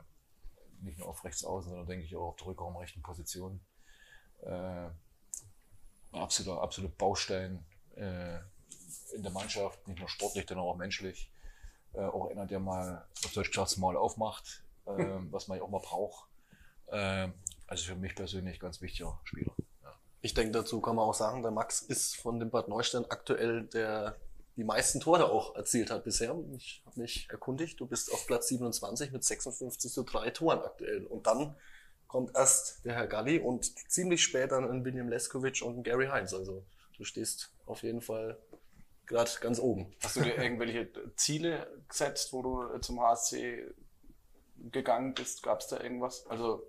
nicht nur auf rechts außen, sondern denke ich auch auf der Rückraum rechten Position. Äh, absoluter, absoluter Baustein äh, in der Mannschaft, nicht nur sportlich, sondern auch menschlich. Äh, auch einer, der mal, auf Deutsch gesagt, Maul aufmacht, ähm, was man ja auch mal braucht. Ähm, also für mich persönlich ganz wichtiger Spieler. Ja. Ich denke, dazu kann man auch sagen, der Max ist von dem Bad Neustadt aktuell der die meisten Tore auch erzielt hat bisher. Ich habe mich erkundigt, du bist auf Platz 27 mit 56 zu drei Toren aktuell. Und dann kommt erst der Herr Galli und ziemlich spät dann ein William Leskovic und ein Gary Heinz. Also du stehst auf jeden Fall gerade ganz oben. Hast du dir irgendwelche Ziele gesetzt, wo du zum HSC gegangen bist? Gab es da irgendwas? Also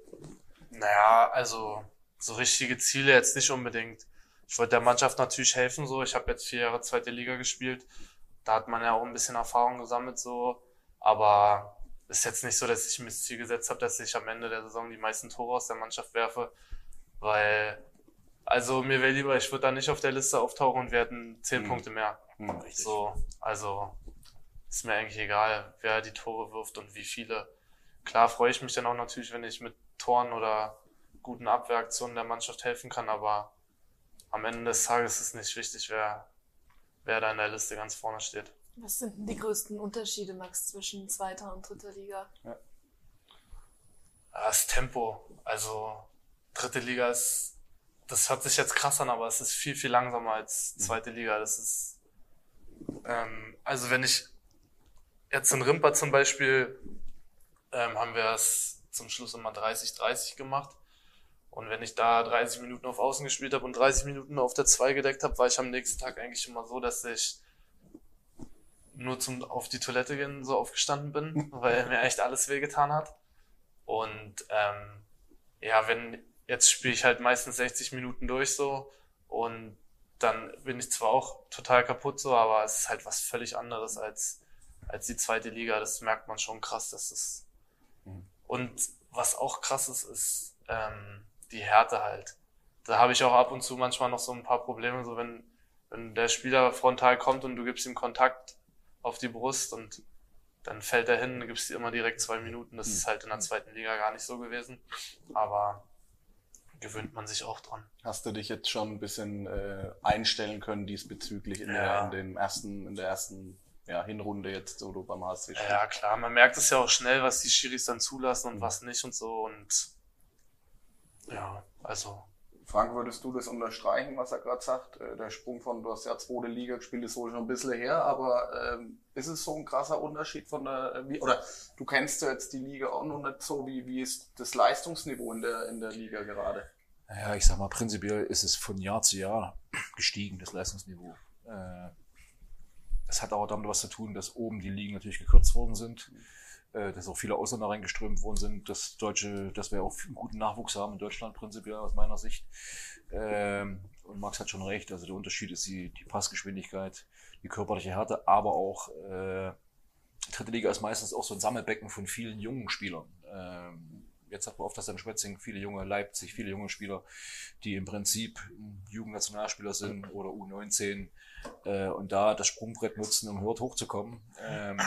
Naja, also so richtige Ziele jetzt nicht unbedingt. Ich wollte der Mannschaft natürlich helfen, so. Ich habe jetzt vier Jahre zweite Liga gespielt. Da hat man ja auch ein bisschen Erfahrung gesammelt, so. Aber ist jetzt nicht so, dass ich mir das Ziel gesetzt habe, dass ich am Ende der Saison die meisten Tore aus der Mannschaft werfe. Weil, also mir wäre lieber, ich würde da nicht auf der Liste auftauchen und wir hätten zehn Mhm. Punkte mehr. hm, So, also ist mir eigentlich egal, wer die Tore wirft und wie viele. Klar freue ich mich dann auch natürlich, wenn ich mit Toren oder guten Abwehraktionen der Mannschaft helfen kann, aber am Ende des Tages ist nicht wichtig, wer, wer da in der Liste ganz vorne steht. Was sind denn die größten Unterschiede, Max, zwischen zweiter und dritter Liga? Das Tempo, also dritte Liga ist, das hört sich jetzt krass an, aber es ist viel, viel langsamer als zweite Liga. Das ist, ähm, also wenn ich jetzt in Rimpa zum Beispiel, ähm, haben wir es zum Schluss immer 30-30 gemacht. Und wenn ich da 30 Minuten auf Außen gespielt habe und 30 Minuten auf der 2 gedeckt habe, war ich am nächsten Tag eigentlich immer so, dass ich nur zum auf die Toilette gehen so aufgestanden bin, weil mir echt alles wehgetan hat. Und ähm, ja, wenn jetzt spiele ich halt meistens 60 Minuten durch so und dann bin ich zwar auch total kaputt so, aber es ist halt was völlig anderes als als die zweite Liga. Das merkt man schon krass, dass das und was auch krass ist, ist ähm, die Härte halt. Da habe ich auch ab und zu manchmal noch so ein paar Probleme, so wenn wenn der Spieler frontal kommt und du gibst ihm Kontakt auf die Brust und dann fällt er hin, gibst dir immer direkt zwei Minuten. Das ist halt in der zweiten Liga gar nicht so gewesen. Aber gewöhnt man sich auch dran. hast du dich jetzt schon ein bisschen äh, einstellen können diesbezüglich in, der, Ja. in dem ersten, in der ersten ja, Hinrunde jetzt, wo du beim HSC Ja, ja, klar, man merkt es ja auch schnell, was die Schiris dann zulassen und was nicht und so. Und ja, also Frank, würdest du das unterstreichen, was er gerade sagt? Äh, Der Sprung von, du hast ja zweite Liga gespielt, ist wohl schon ein bisschen her, aber ähm, ist es so ein krasser Unterschied von der, äh, wie, oder du kennst ja jetzt die Liga auch noch nicht so, wie, wie ist das Leistungsniveau in der, in der Liga gerade? Naja, ich sag mal, prinzipiell ist es von Jahr zu Jahr gestiegen, das Leistungsniveau. Äh, Das hat auch damit was zu tun, dass oben die Ligen natürlich gekürzt worden sind, äh, dass auch viele Ausländer reingeströmt worden sind, dass Deutsche, dass wir auch einen guten Nachwuchs haben in Deutschland prinzipiell aus meiner Sicht. Ähm, Und Max hat schon recht, also der Unterschied ist die, die Passgeschwindigkeit, die körperliche Härte, aber auch äh, die dritte Liga ist meistens auch so ein Sammelbecken von vielen jungen Spielern. Ähm, jetzt hat man oft das in Schwetzing viele junge Leipzig, viele junge Spieler, die im Prinzip Jugendnationalspieler sind oder U19 äh, und da das Sprungbrett nutzen, um hört hochzukommen. Ähm,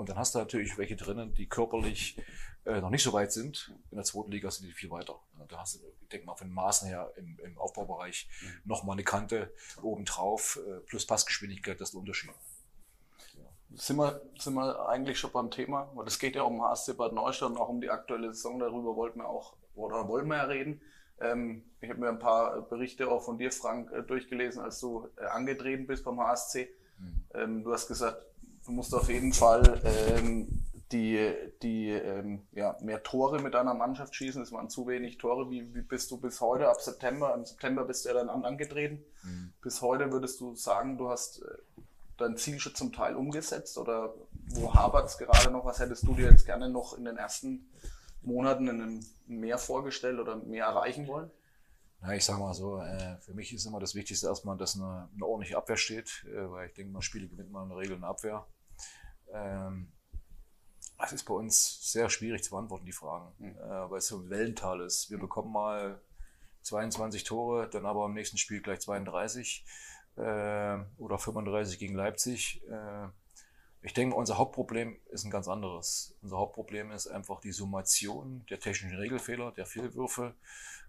und dann hast du natürlich welche drinnen, die körperlich äh, noch nicht so weit sind. In der zweiten Liga sind die viel weiter. Da hast du, ich denke mal, von den Maßen her im, im Aufbaubereich nochmal eine Kante obendrauf äh, plus Passgeschwindigkeit, das ist der Unterschied. Sind wir, sind wir eigentlich schon beim Thema? Weil es geht ja um HSC Bad Neustadt und auch um die aktuelle Saison. Darüber wollten wir auch, oder wollen wir ja reden. Ähm, ich habe mir ein paar Berichte auch von dir, Frank, äh, durchgelesen, als du äh, angetreten bist beim HSC. Ähm, du hast gesagt, du musst auf jeden Fall ähm, die, die ähm, ja, mehr Tore mit deiner Mannschaft schießen. Es waren zu wenig Tore. Wie, wie bist du bis heute, ab September? Im September bist du ja dann an, angetreten. Bis heute würdest du sagen, du hast äh, dein Ziel schon zum Teil umgesetzt oder wo hapert es gerade noch? Was hättest du dir jetzt gerne noch in den ersten Monaten in einem mehr vorgestellt oder mehr erreichen wollen? Na, ich sag mal so, äh, für mich ist immer das Wichtigste erstmal, dass eine, eine ordentliche Abwehr steht, äh, weil ich denke, man Spiele gewinnt man in der Regel eine Abwehr. Ähm, das ist bei uns sehr schwierig zu beantworten, die Fragen, äh, weil es so ein Wellental ist. Wir bekommen mal 22 Tore, dann aber im nächsten Spiel gleich 32 äh, oder 35 gegen Leipzig. Äh, ich denke, unser Hauptproblem ist ein ganz anderes. Unser Hauptproblem ist einfach die Summation der technischen Regelfehler, der Fehlwürfe,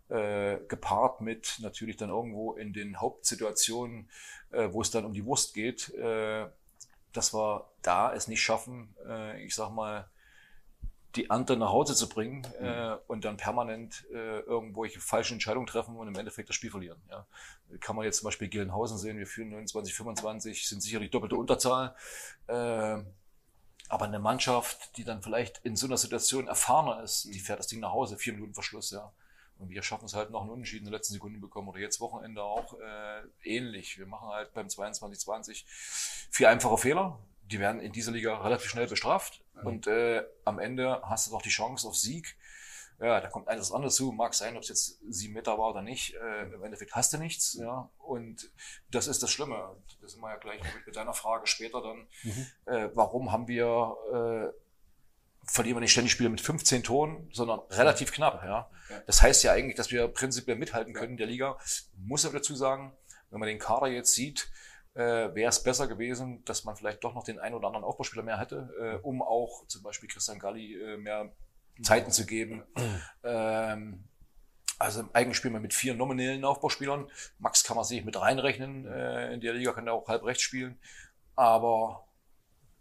äh, gepaart mit natürlich dann irgendwo in den Hauptsituationen, äh, wo es dann um die Wurst geht, äh, dass wir da es nicht schaffen, äh, ich sag mal, die Ernte nach Hause zu bringen äh, und dann permanent äh, irgendwelche falschen Entscheidungen treffen und im Endeffekt das Spiel verlieren. Ja. Kann man jetzt zum Beispiel Gelnhausen sehen, wir führen 29, 25, sind sicherlich doppelte Unterzahl. Äh, aber eine Mannschaft, die dann vielleicht in so einer Situation erfahrener ist, die fährt das Ding nach Hause, vier Minuten Verschluss, ja. Und wir schaffen es halt noch einen Unentschieden in den letzten Sekunden bekommen oder jetzt Wochenende auch äh, ähnlich. Wir machen halt beim 22-20 vier einfache Fehler. Die werden in dieser Liga relativ schnell bestraft. Mhm. Und äh, am Ende hast du doch die Chance auf Sieg. Ja, da kommt eines anderes zu. Mag sein, ob es jetzt sieben Meter war oder nicht. Äh, Im Endeffekt hast du nichts. Ja. Und das ist das Schlimme. Das sind wir ja gleich mit deiner Frage später dann. Mhm. Äh, warum haben wir äh, verlieren wir nicht ständig Spiele mit 15 Toren, sondern relativ knapp. Ja. Das heißt ja eigentlich, dass wir prinzipiell mithalten können in der Liga. Muss aber dazu sagen, wenn man den Kader jetzt sieht, äh, wäre es besser gewesen, dass man vielleicht doch noch den einen oder anderen Aufbauspieler mehr hätte, äh, um auch zum Beispiel Christian Galli äh, mehr Zeiten zu geben. Ähm, also im eigenen Spiel mal mit vier nominellen Aufbauspielern. Max kann man sich mit reinrechnen. Äh, in der Liga kann er auch halb rechts spielen. Aber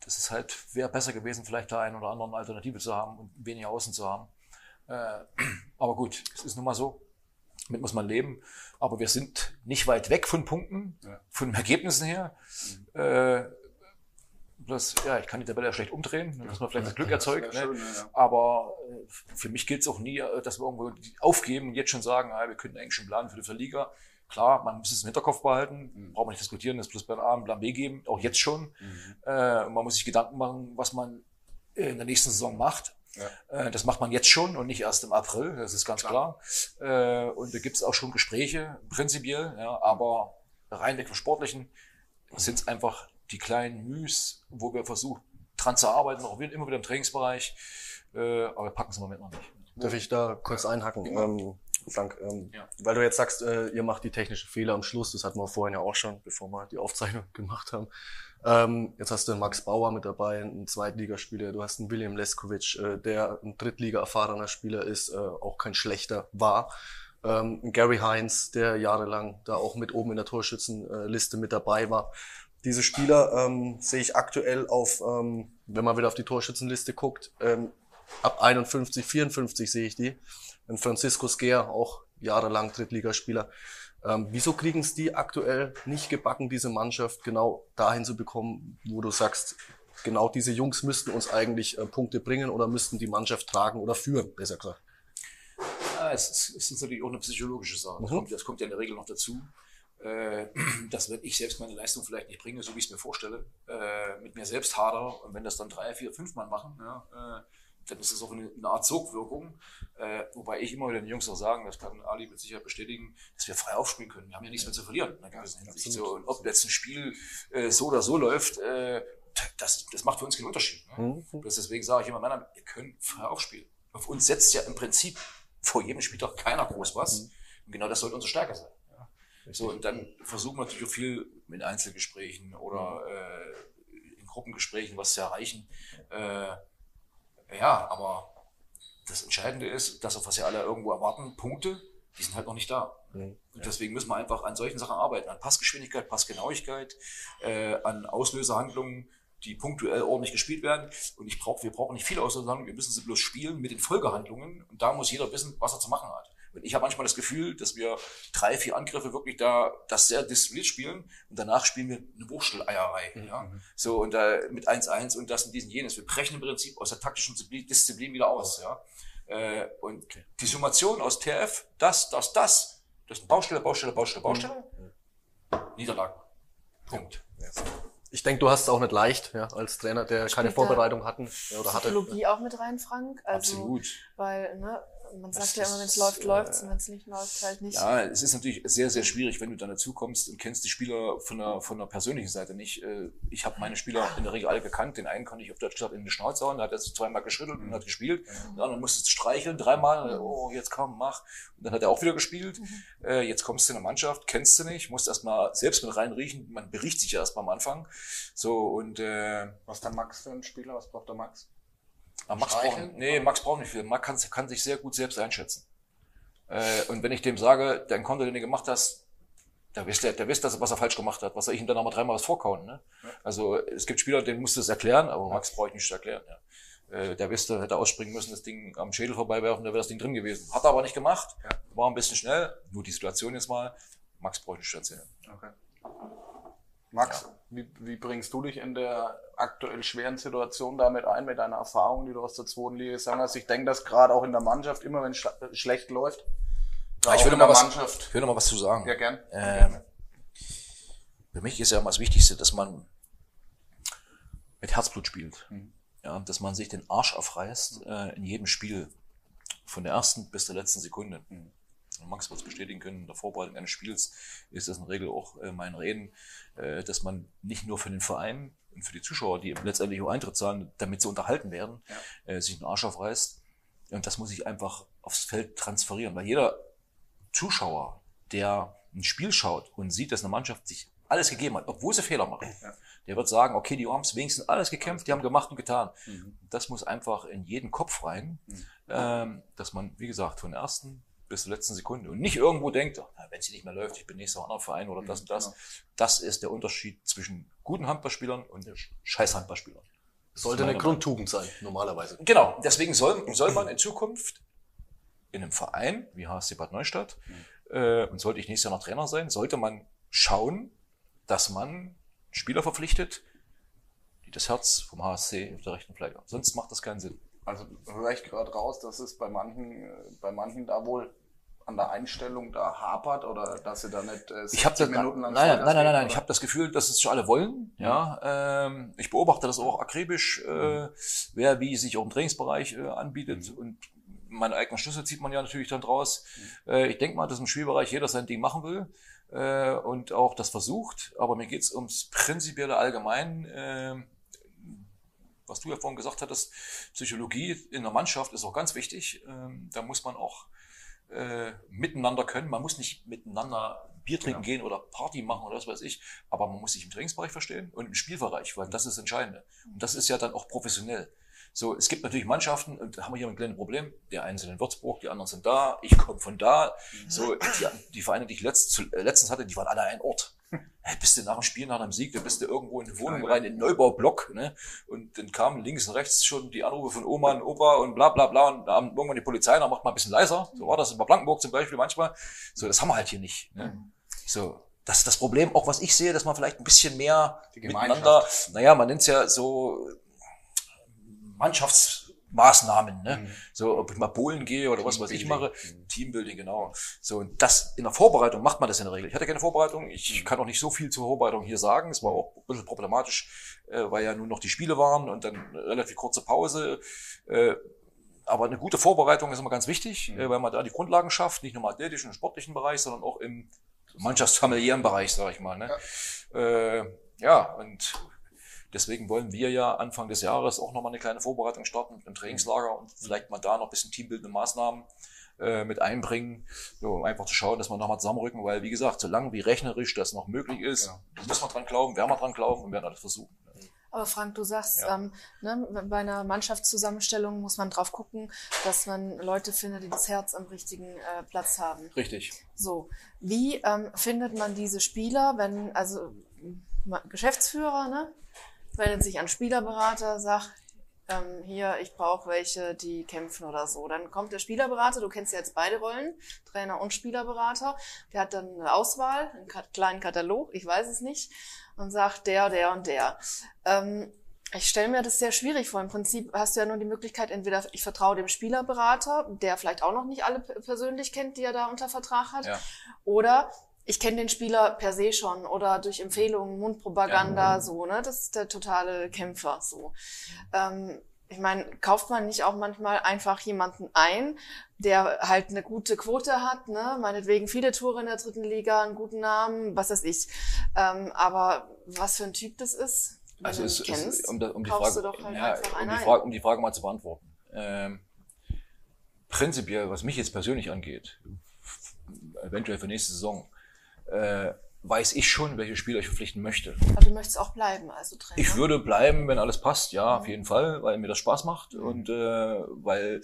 das ist halt, wäre besser gewesen, vielleicht da einen oder anderen Alternative zu haben und weniger außen zu haben. Äh, aber gut, es ist nun mal so. Damit muss man leben. Aber wir sind nicht weit weg von Punkten, ja. von Ergebnissen her. Mhm. Äh, bloß, ja, ich kann die Tabelle ja schlecht umdrehen, dass man vielleicht das Glück erzeugt. Ne? Schön, ja. Aber äh, für mich gilt es auch nie, äh, dass wir irgendwo aufgeben und jetzt schon sagen, ah, wir könnten eigentlich schon planen für die Liga. Klar, man muss es im Hinterkopf behalten, mhm. braucht man nicht diskutieren, es plus Plan A und Plan B geben, auch jetzt schon. Mhm. Äh, man muss sich Gedanken machen, was man in der nächsten Saison macht. Ja. Äh, das macht man jetzt schon und nicht erst im April, das ist ganz klar. klar. Äh, und da gibt es auch schon Gespräche, prinzipiell, ja, aber rein weg vom Sportlichen sind es einfach die kleinen Müs, wo wir versuchen, dran zu arbeiten, auch immer wieder im Trainingsbereich. Äh, aber wir packen es im Moment noch nicht. Darf ich da kurz einhacken? Ähm, Frank, ähm, ja. weil du jetzt sagst, äh, ihr macht die technischen Fehler am Schluss, das hatten wir vorhin ja auch schon, bevor wir die Aufzeichnung gemacht haben. Ähm, jetzt hast du Max Bauer mit dabei, einen Zweitligaspieler, du hast einen William Leskovic, äh, der ein Drittliga-erfahrener Spieler ist, äh, auch kein schlechter war. Ähm, Gary Heinz, der jahrelang da auch mit oben in der Torschützenliste mit dabei war. Diese Spieler ähm, sehe ich aktuell auf, ähm, wenn man wieder auf die Torschützenliste guckt, ähm, ab 51, 54 sehe ich die ein Francisco Scher, auch jahrelang Drittligaspieler. Ähm, wieso kriegen es die aktuell nicht gebacken, diese Mannschaft genau dahin zu bekommen, wo du sagst, genau diese Jungs müssten uns eigentlich äh, Punkte bringen oder müssten die Mannschaft tragen oder führen, besser gesagt? Ja, es, ist, es ist natürlich auch eine psychologische Sache. Das, mhm. kommt, das kommt ja in der Regel noch dazu, äh, dass wenn ich selbst meine Leistung vielleicht nicht bringe, so wie ich es mir vorstelle, äh, mit mir selbst hader und wenn das dann drei, vier, fünf Mann machen, ja, äh, dann ist es auch eine, eine Art Sogwirkung. Äh, wobei ich immer wieder den Jungs auch sagen, das kann Ali mit Sicherheit bestätigen, dass wir frei aufspielen können. Wir haben ja nichts mehr zu verlieren. So, und ob jetzt ein Spiel äh, so oder so läuft, äh, das, das macht für uns keinen Unterschied. Ne? Mhm. Deswegen sage ich immer, Männer, ihr könnt frei aufspielen. Auf uns setzt ja im Prinzip vor jedem Spieltag keiner groß was. Mhm. Und genau das sollte unsere Stärke sein. Ja? So, und dann versuchen wir natürlich auch viel mit Einzelgesprächen oder äh, in Gruppengesprächen was zu erreichen. Äh, ja, aber das Entscheidende ist, dass auf was ja alle irgendwo erwarten, Punkte, die sind halt noch nicht da. Mhm. Und deswegen müssen wir einfach an solchen Sachen arbeiten, an Passgeschwindigkeit, Passgenauigkeit, äh, an Auslösehandlungen, die punktuell ordentlich gespielt werden. Und ich brauch, wir brauchen nicht viel Auslösehandlungen, wir müssen sie bloß spielen mit den Folgehandlungen. Und da muss jeder wissen, was er zu machen hat. Und ich habe manchmal das Gefühl, dass wir drei, vier Angriffe wirklich da das sehr diszipliniert spielen und danach spielen wir eine Wursteleierei. Mhm. Ja? So und da mit 1-1 und das und diesen jenes. Wir brechen im Prinzip aus der taktischen Disziplin wieder aus. Ja? Äh, und okay. die Summation aus TF, das, das, das, das ist Baustelle, Baustelle, Baustelle, Baustelle. Mhm. Niederlagen. Punkt. Ja. Ich denke, du hast es auch nicht leicht, ja, als Trainer, der Spielt keine Vorbereitung hatten oder hatte. Psychologie auch mit rein, Frank. Also, Absolut. Weil, ne, man sagt das ja immer, wenn es läuft, läuft und wenn es nicht läuft, halt nicht. Ja, es ist natürlich sehr, sehr schwierig, wenn du dann dazu kommst und kennst die Spieler von der, von der persönlichen Seite nicht. Äh, ich habe meine Spieler in der Regel alle gekannt. Den einen konnte ich auf Deutsch gesagt in die Schnauze hauen, da hat er zweimal geschüttelt und hat gespielt. Mhm. Den anderen musstest du streicheln, dreimal, oh, jetzt komm, mach. Und dann hat er auch wieder gespielt. Mhm. Äh, jetzt kommst du in eine Mannschaft, kennst du nicht, musst erstmal selbst mit reinriechen. Man berichtet sich ja erstmal am Anfang. So, und, äh, Was ist der Max für ein Spieler? Was braucht der Max? Max braucht, nee, Max braucht nicht viel. Max kann, kann sich sehr gut selbst einschätzen. Äh, und wenn ich dem sage, dein Konto, den du gemacht hast, der wisst, der, der wisst, dass er, was er falsch gemacht hat. Was soll ich ihm dann nochmal dreimal was vorkauen? Ne? Ja. Also es gibt Spieler, denen musst du es erklären, aber Max brauche ich nicht zu erklären. Ja. Äh, der Weste hätte ausspringen müssen, das Ding am Schädel vorbeiwerfen, da wäre das Ding drin gewesen. Hat er aber nicht gemacht. War ein bisschen schnell. Nur die Situation jetzt mal. Max brauche ich nicht erzählen. Okay. Max, wie, wie bringst du dich in der aktuell schweren Situation damit ein, mit deiner Erfahrung, die du aus der zweiten Liga sagen hast? Ich denke, dass gerade auch in der Mannschaft, immer wenn es schle- schlecht läuft, Ja, ich der mal was, ich will noch mal was zu sagen. Ja, gern. Ähm, für mich ist ja immer das Wichtigste, dass man mit Herzblut spielt. Ja, dass man sich den Arsch aufreißt äh, in jedem Spiel. Von der ersten bis zur letzten Sekunde. Und Max wird es bestätigen können, in der Vorbereitung eines Spiels ist das in der Regel auch äh, mein Reden, äh, dass man nicht nur für den Verein und für die Zuschauer, die letztendlich auch Eintritt zahlen, damit sie unterhalten werden, äh, sich den Arsch aufreißt. Und das muss ich einfach aufs Feld transferieren, weil jeder Zuschauer, der ein Spiel schaut und sieht, dass eine Mannschaft sich alles gegeben hat, obwohl sie Fehler machen, der wird sagen, okay, die haben es wenigstens alles gekämpft, die haben gemacht und getan. Das muss einfach in jeden Kopf rein, ähm, dass man, wie gesagt, von ersten bis zur letzten Sekunde und nicht irgendwo denkt, na, wenn sie nicht mehr läuft, ich bin nächster anderer Verein oder das und das. Das ist der Unterschied zwischen guten Handballspielern und scheiß Handballspielern. Das Sollte eine. Grundtugend sein, normalerweise. Genau, deswegen soll, soll man in Zukunft in einem Verein wie HSC Bad Neustadt äh, und sollte ich nächstes Jahr noch Trainer sein, sollte man schauen, dass man Spieler verpflichtet, die das Herz vom HSC auf der rechten Fleck haben. Sonst macht das keinen Sinn. Also höre ich gerade raus, dass es bei manchen, äh, bei manchen da wohl an der Einstellung da hapert oder dass sie da nicht äh, Ich habe 60 das, nein, Minuten nein, lang nein, Vollgas nein, nein, geben, ich habe das Gefühl, dass es schon alle wollen. Ja, ähm, ich beobachte das auch akribisch, äh, wer wie sich auch im Trainingsbereich äh, anbietet und meine eigenen Schlüsse zieht man ja natürlich dann draus. Äh, ich denke mal, dass im Spielbereich jeder sein Ding machen will äh, und auch das versucht. Aber mir geht's ums prinzipielle Allgemein. Äh, was du ja vorhin gesagt hattest, Psychologie in der Mannschaft ist auch ganz wichtig. Ähm, da muss man auch äh, miteinander können. Man muss nicht miteinander Bier trinken gehen oder Party machen oder was weiß ich, aber man muss sich im Trainingsbereich verstehen und im Spielbereich, weil das ist das Entscheidende. Und das ist ja dann auch professionell. So, es gibt natürlich Mannschaften, und da haben wir hier ein kleines Problem. Der eine sind in Würzburg, die anderen sind da, ich komme von da. So, die, die Vereine, die ich letzt, zu, äh, letztens hatte, die waren alle ein Ort. Bist du nach dem Spiel, nach einem Sieg, da bist du irgendwo in eine Wohnung rein, in den Neubaublock, ne? Und dann kamen links und rechts schon die Anrufe von Oma und Opa und bla bla bla und da haben irgendwann die Polizei, da macht man ein bisschen leiser. So war das in Blankenburg zum Beispiel manchmal. So, das haben wir halt hier nicht. Ne? So, das ist das Problem, auch was ich sehe, dass man vielleicht ein bisschen mehr Die miteinander, naja, man nennt es ja so Mannschaftsmaßnahmen, ne? So, ob ich mal Polen gehe oder was weiß ich mache. Teambuilding, genau. So, und das in der Vorbereitung macht man das in der Regel. Ich hatte keine Vorbereitung, ich kann auch nicht so viel zur Vorbereitung hier sagen. Es war auch ein bisschen problematisch, äh, weil ja nur noch die Spiele waren und dann eine relativ kurze Pause. Äh, aber eine gute Vorbereitung ist immer ganz wichtig, äh, weil man da die Grundlagen schafft, nicht nur im athletischen und sportlichen Bereich, sondern auch im mannschaftsfamiliären Bereich, sage ich mal. Ne? Ja. Äh, ja, und deswegen wollen wir ja Anfang des Jahres auch nochmal eine kleine Vorbereitung starten mit einem Trainingslager und vielleicht mal da noch ein bisschen teambildende Maßnahmen äh, mit einbringen, so, um einfach zu schauen, dass wir nochmal zusammenrücken, weil wie gesagt, solange wie rechnerisch das noch möglich ist, Ja. muss man dran glauben, werden wir dran glauben und werden alles versuchen. Aber Frank, du sagst, Ja. ähm, ne, bei einer Mannschaftszusammenstellung muss man drauf gucken, dass man Leute findet, die das Herz am richtigen äh, Platz haben. Richtig. So, wie ähm, findet man diese Spieler, wenn, also Geschäftsführer, ne, wendet sich an Spielerberater, sagt, ähm, hier, ich brauche welche, die kämpfen oder so. Dann kommt der Spielerberater, du kennst ja jetzt beide Rollen, Trainer und Spielerberater, der hat dann eine Auswahl, einen kleinen Katalog, ich weiß es nicht, und sagt der, der und der. Ähm, ich stelle mir das sehr schwierig vor. Im Prinzip hast du ja nur die Möglichkeit, entweder ich vertraue dem Spielerberater, der vielleicht auch noch nicht alle persönlich kennt, die er da unter Vertrag hat, Ja. oder ich kenne den Spieler per se schon oder durch Empfehlungen, Mundpropaganda, so, ne? Das ist der totale Kämpfer, so. Ähm, ich meine, kauft man nicht auch manchmal einfach jemanden ein, der halt eine gute Quote hat, ne? Meinetwegen viele Tore in der dritten Liga, einen guten Namen, was weiß ich. Ähm, aber was für ein Typ das ist, wenn Also du es, kennst, es, um, um die Frage, du doch halt ja, einfach um, die. Frage, um die Frage mal zu beantworten. Ähm, prinzipiell, was mich jetzt persönlich angeht, eventuell für nächste Saison, äh, weiß ich schon, welche Spieler ich verpflichten möchte. Aber du möchtest auch bleiben, also Trainer. Ich würde bleiben, wenn alles passt, ja, auf jeden Fall, weil mir das Spaß macht und äh, weil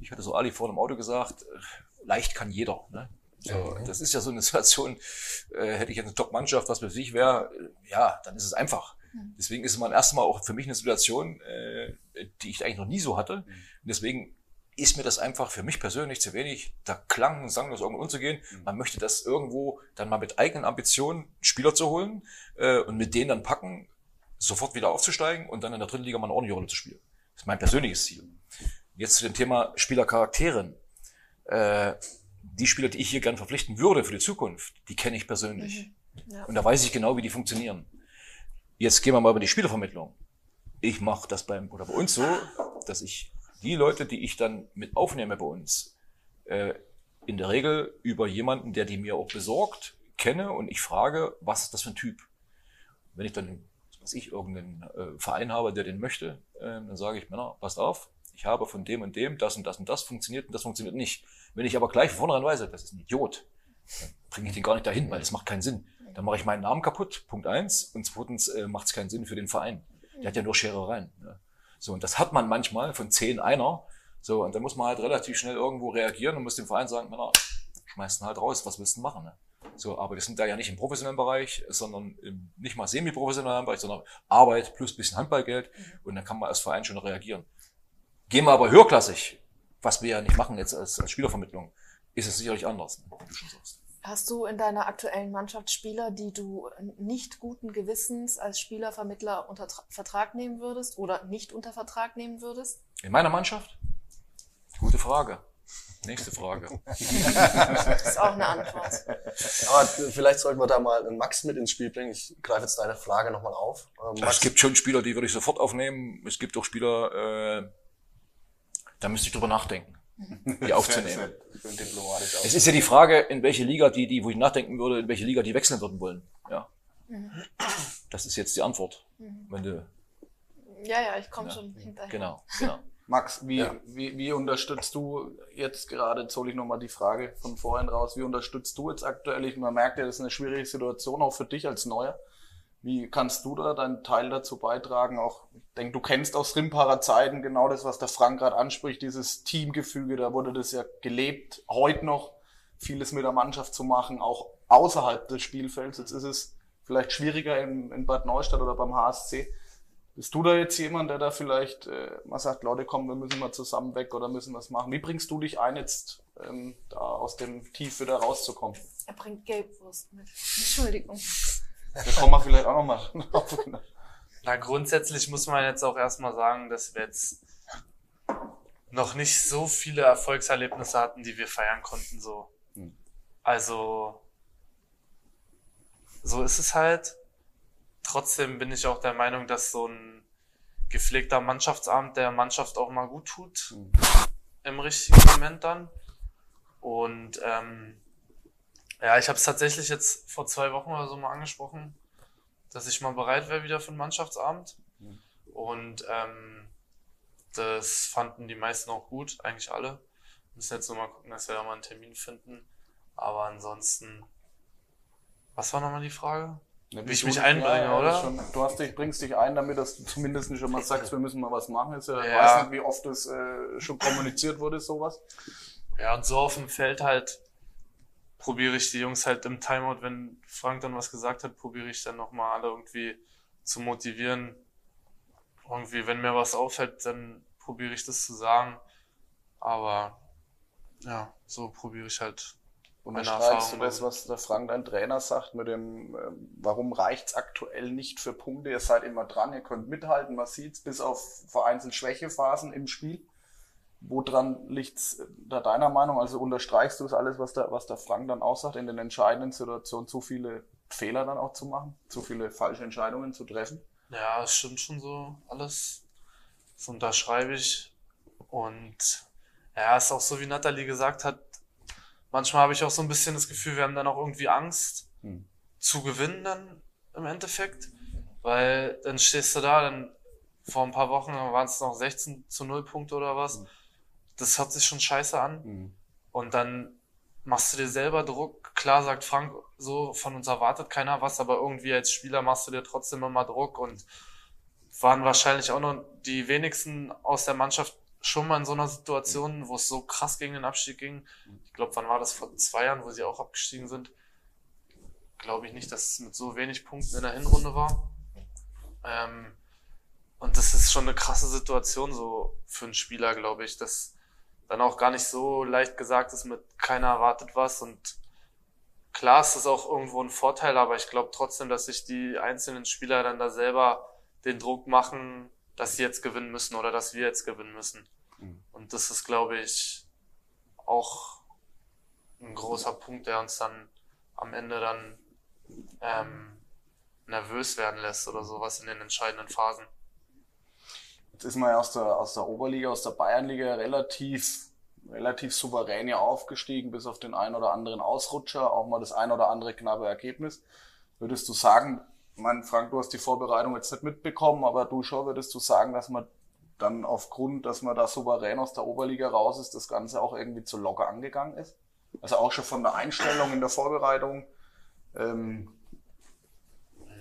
ich hatte so Ali vor dem Auto gesagt, äh, leicht kann jeder. Ne? So, Das ist ja so eine Situation, äh, hätte ich jetzt eine Top-Mannschaft, was für sich wäre, äh, ja, dann ist es einfach. Deswegen ist es mal erstmal auch für mich eine Situation, äh, äh, die ich eigentlich noch nie so hatte. Und deswegen ist mir das einfach für mich persönlich zu wenig, da klang und sanglos irgendwo umzugehen. Man möchte das irgendwo dann mal mit eigenen Ambitionen Spieler zu holen äh, und mit denen dann packen, sofort wieder aufzusteigen und dann in der dritten Liga mal eine ordentliche Rolle zu spielen. Das ist mein persönliches Ziel. Jetzt zu dem Thema Spielercharakteren. Äh, die Spieler, die ich hier gern verpflichten würde für die Zukunft, die kenne ich persönlich. Ja. Und da weiß ich genau, wie die funktionieren. Jetzt gehen wir mal über die Spielervermittlung. Ich mache das beim oder bei uns so, dass ich die Leute, die ich dann mit aufnehme bei uns, äh, in der Regel über jemanden, der die mir auch besorgt, kenne und ich frage, was ist das für ein Typ? Wenn ich dann, was ich, irgendeinen äh, Verein habe, der den möchte, äh, dann sage ich, Männer, passt auf, ich habe von dem und dem das und das und das funktioniert und das funktioniert nicht. Wenn ich aber gleich von vornherein weiß, das ist ein Idiot, dann bringe ich den gar nicht dahin, weil das macht keinen Sinn. Dann mache ich meinen Namen kaputt, Punkt eins. Und zweitens äh, macht es keinen Sinn für den Verein. Der hat ja nur Scherereien. Ne? So, und das hat man manchmal von zehn einer. So, und dann muss man halt relativ schnell irgendwo reagieren und muss dem Verein sagen, Männer, schmeißt ihn halt raus, was willst du machen? Ne? So, aber wir sind da ja nicht im professionellen Bereich, sondern im nicht mal semi-professionellen Bereich, sondern Arbeit plus bisschen Handballgeld. Und dann kann man als Verein schon reagieren. Gehen wir aber höherklassig, was wir ja nicht machen jetzt als, als Spielervermittlung, ist es sicherlich anders, ne, wie du schon sagst. Hast du in deiner aktuellen Mannschaft Spieler, die du nicht guten Gewissens als Spielervermittler unter Tra- Vertrag nehmen würdest oder nicht unter Vertrag nehmen würdest? In meiner Mannschaft? Gute Frage. Nächste Frage. Das ist auch eine Antwort. Aber vielleicht sollten wir da mal einen Max mit ins Spiel bringen. Ich greife jetzt deine Frage nochmal auf. Ähm, Es gibt schon Spieler, die würde ich sofort aufnehmen. Es gibt auch Spieler, äh, da müsste ich drüber nachdenken, die aufzunehmen. Es ist ja die Frage, in welche Liga die, die, wo ich nachdenken würde, in welche Liga die wechseln würden wollen. Ja. Das ist jetzt die Antwort. Wenn du, Ja, ja, ich komme schon hinterher. genau, genau. Max, wie, Ja. wie, wie unterstützt du jetzt gerade, jetzt hole ich nochmal die Frage von vorhin raus, wie unterstützt du jetzt aktuell? Ich, man merkt ja, das ist eine schwierige Situation auch für dich als Neuer. Wie kannst du da deinen Teil dazu beitragen? Auch, ich denke, du kennst aus Rimparer Zeiten genau das, was der Frank gerade anspricht, dieses Teamgefüge, da wurde das ja gelebt, heute noch vieles mit der Mannschaft zu machen, auch außerhalb des Spielfelds. Jetzt ist es vielleicht schwieriger in, in Bad Neustadt oder beim HSC. Bist du da jetzt jemand, der da vielleicht äh, mal sagt, Leute, komm, wir müssen mal zusammen weg oder müssen was machen? Wie bringst du dich ein, jetzt ähm, da aus dem Tief wieder rauszukommen? Er bringt Gelbwurst mit. Entschuldigung. Da kommen wir vielleicht auch nochmal drauf. Na, grundsätzlich muss man jetzt auch erstmal sagen, dass wir jetzt noch nicht so viele Erfolgserlebnisse hatten, die wir feiern konnten, so. Hm. Also, so ist es halt. Trotzdem bin ich auch der Meinung, dass so ein gepflegter Mannschaftsabend der Mannschaft auch mal gut tut. Im richtigen Moment dann. Und, ähm, ja, ich habe es tatsächlich jetzt vor zwei Wochen oder so mal angesprochen, dass ich mal bereit wäre wieder für einen Mannschaftsabend. Und ähm, das fanden die meisten auch gut, eigentlich alle. Müssen jetzt nur mal gucken, dass wir da mal einen Termin finden. Aber ansonsten, was war nochmal die Frage? Wie ich mich einbringe, das oder? Schon, du hast dich, bringst dich ein, damit dass du zumindest schon mal sagst, wir müssen mal was machen. Ist ja, ich Ja. weiß nicht, wie oft das äh, schon kommuniziert wurde, sowas. Ja, und so auf dem Feld halt probiere ich die Jungs halt im Timeout, wenn Frank dann was gesagt hat, probiere ich dann nochmal alle irgendwie zu motivieren. Irgendwie, wenn mir was auffällt, dann probiere ich das zu sagen. Aber ja, so probiere ich halt meine Unterstreichst du das, was der Frank, dein Trainer, sagt, mit dem, ähm, warum reicht's aktuell nicht für Punkte? Ihr seid immer dran, ihr könnt mithalten, man sieht's, bis auf vereinzelt Schwächephasen im Spiel. Woran liegt's äh, da deiner Meinung? Also unterstreichst du es alles, was der, was der Frank dann auch sagt, in den entscheidenden Situationen zu viele Fehler dann auch zu machen, zu viele falsche Entscheidungen zu treffen? Ja, es stimmt schon so alles. Das unterschreibe ich. Und ja, ist auch so, wie Nathalie gesagt hat, manchmal habe ich auch so ein bisschen das Gefühl, wir haben dann auch irgendwie Angst Hm. zu gewinnen dann im Endeffekt. Weil dann stehst du da, dann vor ein paar Wochen waren es noch 16 zu 0 Punkte oder was. Das hört sich schon scheiße an. Und dann machst du dir selber Druck. Klar sagt Frank, so von uns erwartet keiner was, aber irgendwie als Spieler machst du dir trotzdem immer Druck und waren wahrscheinlich auch noch die wenigsten aus der Mannschaft schon mal in so einer Situation, wo es so krass gegen den Abstieg ging. Ich glaube, wann war das vor zwei Jahren, wo sie auch abgestiegen sind? Glaube ich nicht, dass es mit so wenig Punkten in der Hinrunde war. Ähm, und das ist ist schon eine krasse Situation so für einen Spieler, glaube ich, dass dann auch gar nicht so leicht gesagt ist mit keiner erwartet was und klar ist das auch irgendwo ein Vorteil, aber ich glaube trotzdem, dass sich die einzelnen Spieler dann da selber den Druck machen, dass sie jetzt gewinnen müssen oder dass wir jetzt gewinnen müssen. Mhm. Und das ist, glaube ich, auch ein großer Punkt, der uns dann am Ende dann ähm, nervös werden lässt oder sowas in den entscheidenden Phasen. Ist man ja aus der, aus der Oberliga, aus der Bayernliga relativ, relativ souverän ja aufgestiegen, bis auf den ein oder anderen Ausrutscher, auch mal das ein oder andere knappe Ergebnis. Würdest du sagen, mein Frank, du hast die Vorbereitung jetzt nicht mitbekommen, aber du schon, würdest du sagen, dass man dann aufgrund, dass man da souverän aus der Oberliga raus ist, das Ganze auch irgendwie zu locker angegangen ist? Also auch schon von der Einstellung in der Vorbereitung. Ähm,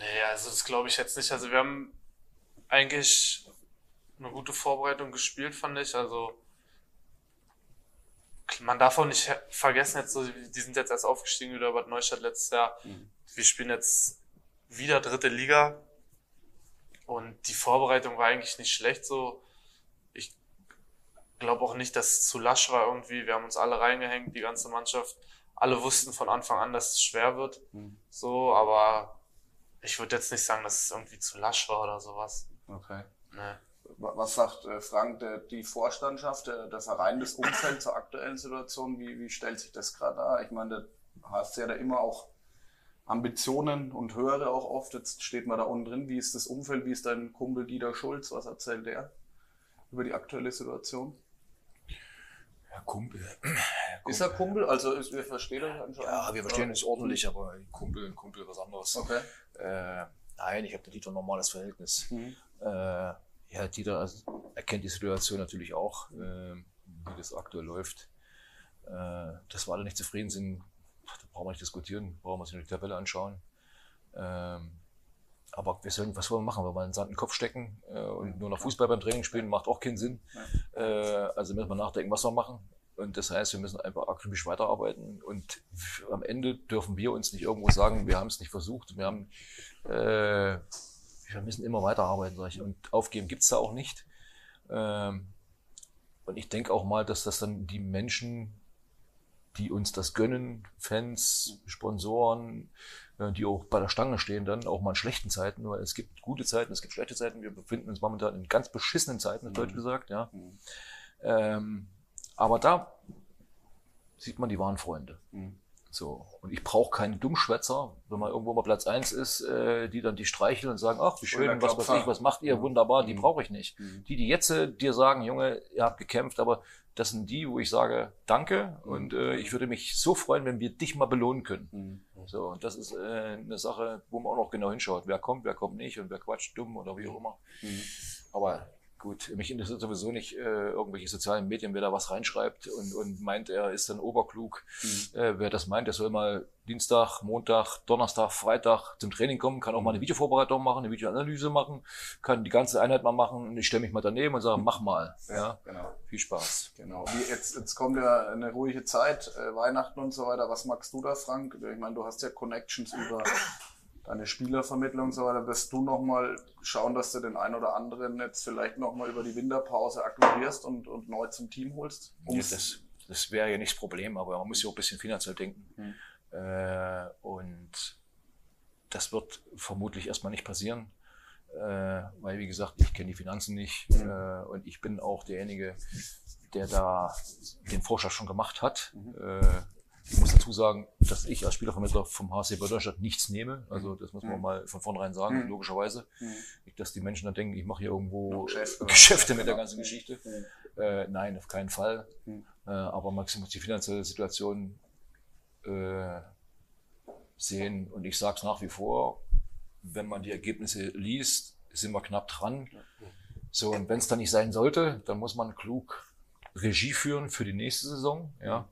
Nee, also das glaube ich jetzt nicht. Also wir haben eigentlich eine gute Vorbereitung gespielt, fand ich. Also man darf auch nicht vergessen, jetzt so, die sind jetzt erst aufgestiegen wieder Bad Neustadt letztes Jahr. Wir spielen jetzt wieder dritte Liga. Und die Vorbereitung war eigentlich nicht schlecht so. Ich glaube auch nicht, dass es zu lasch war irgendwie. Wir haben uns alle reingehängt, die ganze Mannschaft. Alle wussten von Anfang an, dass es schwer wird. So, aber ich würde jetzt nicht sagen, dass es irgendwie zu lasch war oder sowas. okay. Nee. Was sagt äh, Frank, der, die Vorstandschaft, der, der Verein, das Umfeld zur aktuellen Situation? Wie, wie stellt sich das gerade dar? Ich meine, da hast ja da immer auch Ambitionen und höhere auch oft. Jetzt steht man da unten drin. Wie ist das Umfeld? Wie ist dein Kumpel Dieter Schulz? Was erzählt der über die aktuelle Situation? Ja, Kumpel. Ist er Kumpel? Also ist, wir verstehen euch anscheinend. Ja, wir verstehen uns ordentlich, aber Kumpel, ein Kumpel was anderes. Okay. Äh, nein, ich habe mit Dieter ein normales Verhältnis. Mhm. Äh, ja, Dieter also, erkennt die Situation natürlich auch, äh, wie das aktuell läuft. Äh, dass wir alle nicht zufrieden sind, da brauchen wir nicht diskutieren, brauchen wir uns nur die Tabelle anschauen. Ähm, aber wir sollen, was wollen wir machen? Wenn wir einen Sand in den Kopf stecken äh, und nur noch Fußball beim Training spielen, macht auch keinen Sinn. Äh, also müssen wir nachdenken, was wir machen. Und das heißt, wir müssen einfach akribisch weiterarbeiten. Und am Ende dürfen wir uns nicht irgendwo sagen, wir haben es nicht versucht. Wir haben, äh, wir müssen immer weiterarbeiten, sag ich. Und aufgeben gibt's da auch nicht. Ähm, und ich denke auch mal, dass das dann die Menschen, die uns das gönnen, Fans, Sponsoren, äh, die auch bei der Stange stehen, dann auch mal in schlechten Zeiten, weil es gibt gute Zeiten, es gibt schlechte Zeiten. Wir befinden uns momentan in ganz beschissenen Zeiten, auf Deutsch gesagt, ja. Ähm, aber da sieht man die wahren Freunde. Mhm. So. Und ich brauche keine Dummschwätzer, wenn man irgendwo mal Platz eins ist, äh, die dann die streicheln und sagen, ach, wie schön, was weiß ich, was macht ihr, wunderbar, die brauche ich nicht. Mhm. Die, die jetzt äh, dir sagen, Junge, ihr habt gekämpft, aber das sind die, wo ich sage, danke und äh, ich würde mich so freuen, wenn wir dich mal belohnen können. Mhm. So, und das ist äh, eine Sache, wo man auch noch genau hinschaut. Wer kommt, wer kommt nicht und wer quatscht dumm oder wie auch immer. Mhm. Aber gut, mich interessiert sowieso nicht äh, irgendwelche sozialen Medien, wer da was reinschreibt und, und meint, er ist dann oberklug. Äh, wer das meint, der soll mal Dienstag, Montag, Donnerstag, Freitag zum Training kommen, kann auch mal eine Videovorbereitung machen, eine Videoanalyse machen, kann die ganze Einheit mal machen und ich stelle mich mal daneben und sage, mach mal. Ja, Genau. viel Spaß. Genau. Wie jetzt, jetzt kommt ja eine ruhige Zeit, äh, Weihnachten und so weiter. Was magst du da, Frank? Ich meine, du hast ja Connections über deine Spielervermittlung und so weiter. Wirst du nochmal schauen, dass du den einen oder anderen jetzt vielleicht nochmal über die Winterpause akquirierst und, und neu zum Team holst? Ja, das das wäre ja nicht das Problem, aber man muss ja auch ein bisschen finanziell denken. Mhm. Äh, und das wird vermutlich erstmal nicht passieren, äh, weil, wie gesagt, ich kenne die Finanzen nicht Mhm. äh, und ich bin auch derjenige, der da den Vorschlag schon gemacht hat. Mhm. Ich muss dazu sagen, dass ich als Spielervermittler vom HC Bad Deutschland nichts nehme. Also das muss man Mhm. mal von vornherein sagen, Mhm. logischerweise. Mhm. Nicht, dass die Menschen dann denken, ich mache hier irgendwo Geschäfte. Geschäfte mit der ganzen Geschichte. Mhm. Äh, nein, auf keinen Fall. Mhm. Äh, aber man muss die finanzielle Situation äh, sehen. Und ich sage es nach wie vor, wenn man die Ergebnisse liest, sind wir knapp dran. So, und wenn es dann nicht sein sollte, dann muss man klug Regie führen für die nächste Saison, ja.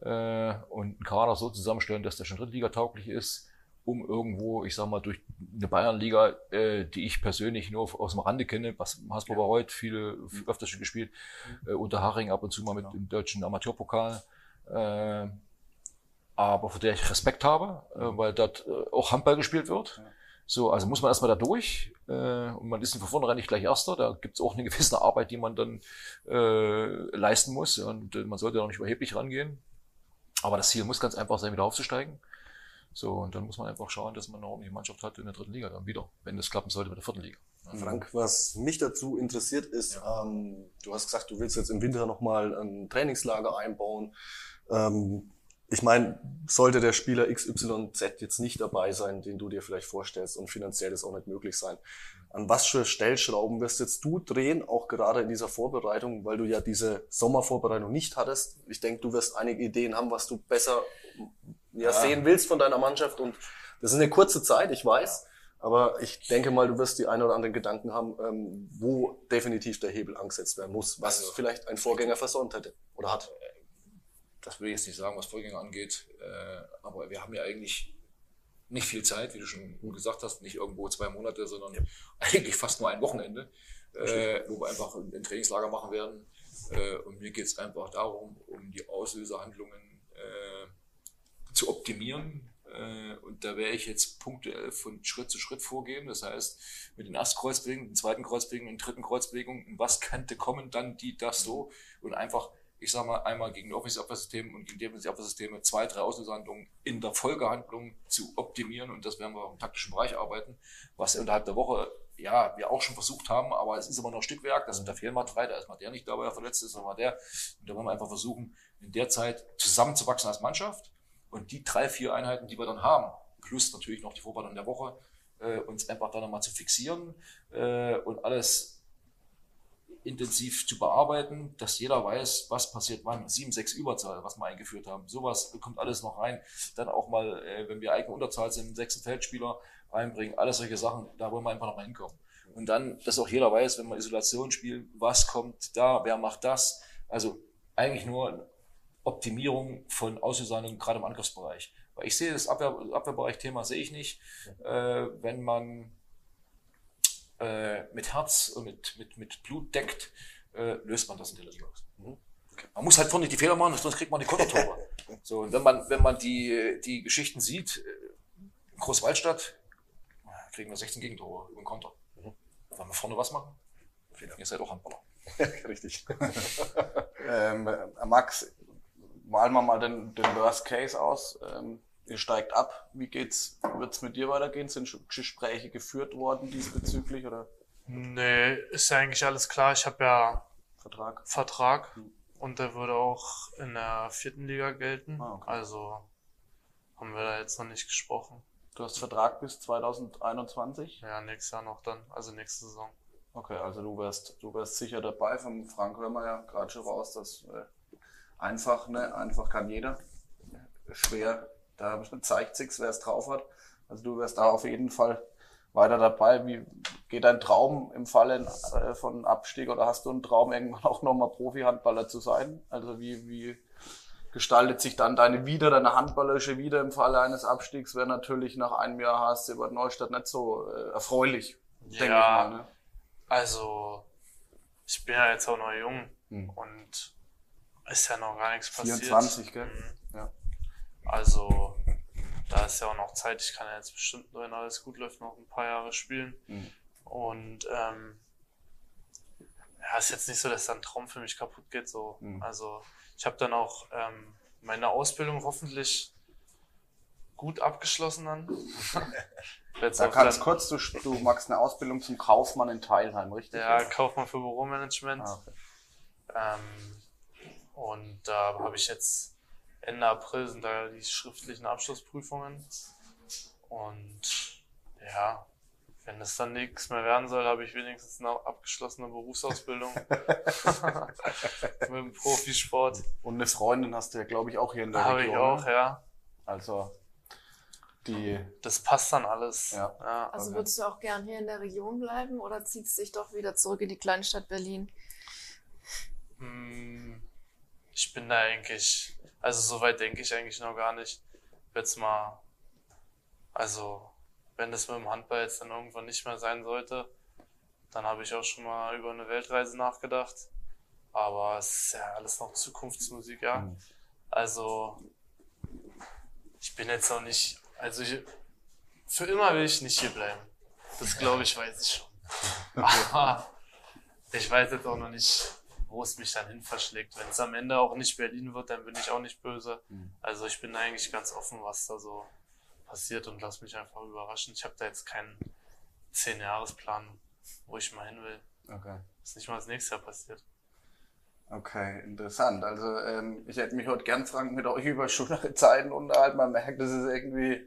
Äh, und einen Kader so zusammenstellen, dass der schon Drittliga-tauglich ist, um irgendwo, ich sag mal, durch eine Bayernliga, äh, die ich persönlich nur aus dem Rande kenne, was Hasbro war heute viele öfter schon gespielt, äh, unter Haring ab und zu mal mit dem deutschen Amateurpokal, äh, aber vor der ich Respekt habe, äh, weil dort äh, auch Handball gespielt wird. So, also muss man erstmal da durch äh, und man ist von vornherein nicht gleich Erster. Da gibt es auch eine gewisse Arbeit, die man dann äh, leisten muss und äh, man sollte auch nicht überheblich rangehen. Aber das Ziel muss ganz einfach sein, wieder aufzusteigen. So, und dann muss man einfach schauen, dass man eine ordentliche Mannschaft hat in der dritten Liga dann wieder, wenn das klappen sollte mit der vierten Liga. Frank, was mich dazu interessiert ist, ähm, du hast gesagt, du willst jetzt im Winter nochmal ein Trainingslager einbauen. Ähm, ich meine, sollte der Spieler XYZ jetzt nicht dabei sein, den du dir vielleicht vorstellst und finanziell ist auch nicht möglich sein, an was für Stellschrauben wirst jetzt du drehen, auch gerade in dieser Vorbereitung, weil du ja diese Sommervorbereitung nicht hattest? Ich denke, du wirst einige Ideen haben, was du besser ja, Ja. sehen willst von deiner Mannschaft und das ist eine kurze Zeit, ich weiß. Aber ich denke mal, du wirst die ein oder anderen Gedanken haben, ähm, wo definitiv der Hebel angesetzt werden muss, was Also- vielleicht ein Vorgänger versäumt hätte oder hat. Das will ich jetzt nicht sagen, was Vorgänger angeht, äh, aber wir haben ja eigentlich nicht viel Zeit, wie du schon gut gesagt hast, nicht irgendwo zwei Monate, sondern eigentlich fast nur ein Wochenende, äh, wo wir einfach ein Trainingslager machen werden. Äh, und mir geht es einfach darum, um die Auslösehandlungen äh, zu optimieren. Äh, und da werde ich jetzt punktuell von Schritt zu Schritt vorgehen. Das heißt, mit den Erstkreuzbewegungen, den zweiten Kreuzbewegungen, den dritten Kreuzbewegungen, was könnte kommen, dann die, das so und einfach ich sag mal, einmal gegen Offensivabwehrsysteme und gegen Defensivabwehrsysteme zwei, drei Auslösehandlungen in der Folgehandlung zu optimieren. Und das werden wir im taktischen Bereich arbeiten, was unterhalb der Woche, ja, wir auch schon versucht haben, aber es ist immer noch Stückwerk, das, da fehlen mal drei, da ist mal der nicht dabei, der verletzt ist, sondern mal der. Und da wollen wir einfach versuchen, in der Zeit zusammenzuwachsen als Mannschaft und die drei, vier Einheiten, die wir dann haben, plus natürlich noch die Vorbereitung der Woche, äh, uns einfach da nochmal zu fixieren äh, und alles intensiv zu bearbeiten, dass jeder weiß, was passiert wann. 7, 6 Überzahl, was wir eingeführt haben. Sowas kommt alles noch rein. Dann auch mal, äh, wenn wir eigene Unterzahl sind, sechsten Feldspieler reinbringen. Alles solche Sachen, da wollen wir einfach noch mal hinkommen. Und dann, dass auch jeder weiß, wenn wir Isolation spielen, was kommt da, wer macht das. Also eigentlich nur Optimierung von Auslösungen, gerade im Angriffsbereich. Weil ich sehe das Abwehr, Abwehrbereich-Thema sehe ich nicht. Äh, wenn man äh, mit Herz und mit, mit, mit Blut deckt, äh, löst man das in der Liga. Man muss halt vorne nicht die Fehler machen, sonst kriegt man die Kontertore. so, und wenn man, wenn man die, die Geschichten sieht, äh, in Großwaldstadt, äh, kriegen wir 16 Gegentore über den Konter. Wollen wir vorne was machen? Ihr seid auch Handballer. Richtig. Ähm, äh, Max, malen wir mal den, den Worst Case aus. Ähm, ihr steigt ab. Wie geht's? Wird's mit dir weitergehen? Sind Gespräche geführt worden diesbezüglich oder Nee, ist ja eigentlich alles klar. Ich habe ja Vertrag? Vertrag und der würde auch in der vierten Liga gelten. Ah, okay. Also haben wir da jetzt noch nicht gesprochen. Du hast Vertrag bis 2021? Ja, nächstes Jahr noch dann, also nächste Saison. Okay, also du wärst, du wärst sicher dabei. Vom Frank hören wir ja gerade schon raus, dass äh, einfach, ne, einfach kann jeder. Schwer, da zeigt sich's, wer es drauf hat. Also du wärst da auf jeden Fall weiter dabei. Wie geht dein Traum im Falle äh, von Abstieg oder hast du einen Traum, irgendwann auch nochmal Profi-Handballer zu sein? Also wie, wie gestaltet sich dann deine wieder, deine handballerische wieder im Falle eines Abstiegs? Wäre natürlich nach einem Jahr HSC Bad Neustadt nicht so äh, erfreulich, denke ich Ja. mal. Ne? Also, ich bin ja jetzt auch noch jung Hm. und ist ja noch gar nichts passiert. 24, gell? Mhm. Ja. Also, da ist ja auch noch Zeit. Ich kann ja jetzt bestimmt, wenn alles gut läuft, noch ein paar Jahre spielen. Mhm. Und ähm, ja, ist jetzt nicht so, dass da ein Traum für mich kaputt geht. So. Mhm. Also, ich habe dann auch ähm, meine Ausbildung hoffentlich gut abgeschlossen dann. Da kannst kurz, du, du machst eine Ausbildung zum Kaufmann in Teilheim, richtig? Ja, Kaufmann für Büromanagement. Ah, okay. Ähm, und da habe ich jetzt Ende April sind da die schriftlichen Abschlussprüfungen. Und ja, wenn es dann nichts mehr werden soll, habe ich wenigstens eine abgeschlossene Berufsausbildung mit dem Profisport. Und eine Freundin hast du ja, glaube ich, auch hier in der Habe ich Region. auch, ne? ja. Also, die, Das passt dann alles. Ja. ja. Also würdest du auch gern hier in der Region bleiben oder ziehst du dich doch wieder zurück in die Kleinstadt Berlin? Mm, Ich bin da eigentlich, also so weit denke ich eigentlich noch gar nicht. Jetzt mal, also wenn das mit dem Handball jetzt dann irgendwann nicht mehr sein sollte, dann habe ich auch schon mal über eine Weltreise nachgedacht. Aber es ist ja alles noch Zukunftsmusik, ja. Also ich bin jetzt noch nicht, also ich, für immer will ich nicht hier bleiben. Das glaube ich, weiß ich schon. Aber ich weiß jetzt auch noch nicht, wo es mich dann hin verschlägt. Wenn es am Ende auch nicht Berlin wird, dann bin ich auch nicht böse. Also ich bin eigentlich ganz offen, was da so passiert und lass mich einfach überraschen. Ich habe da jetzt keinen Zehn-Jahres-Plan, wo ich mal hin will. Okay. Ist nicht mal das nächste Jahr passiert. Okay, interessant. Also ähm, ich hätte mich heute gern Frank mit euch über schönere Zeiten unterhalten. Man merkt, das ist irgendwie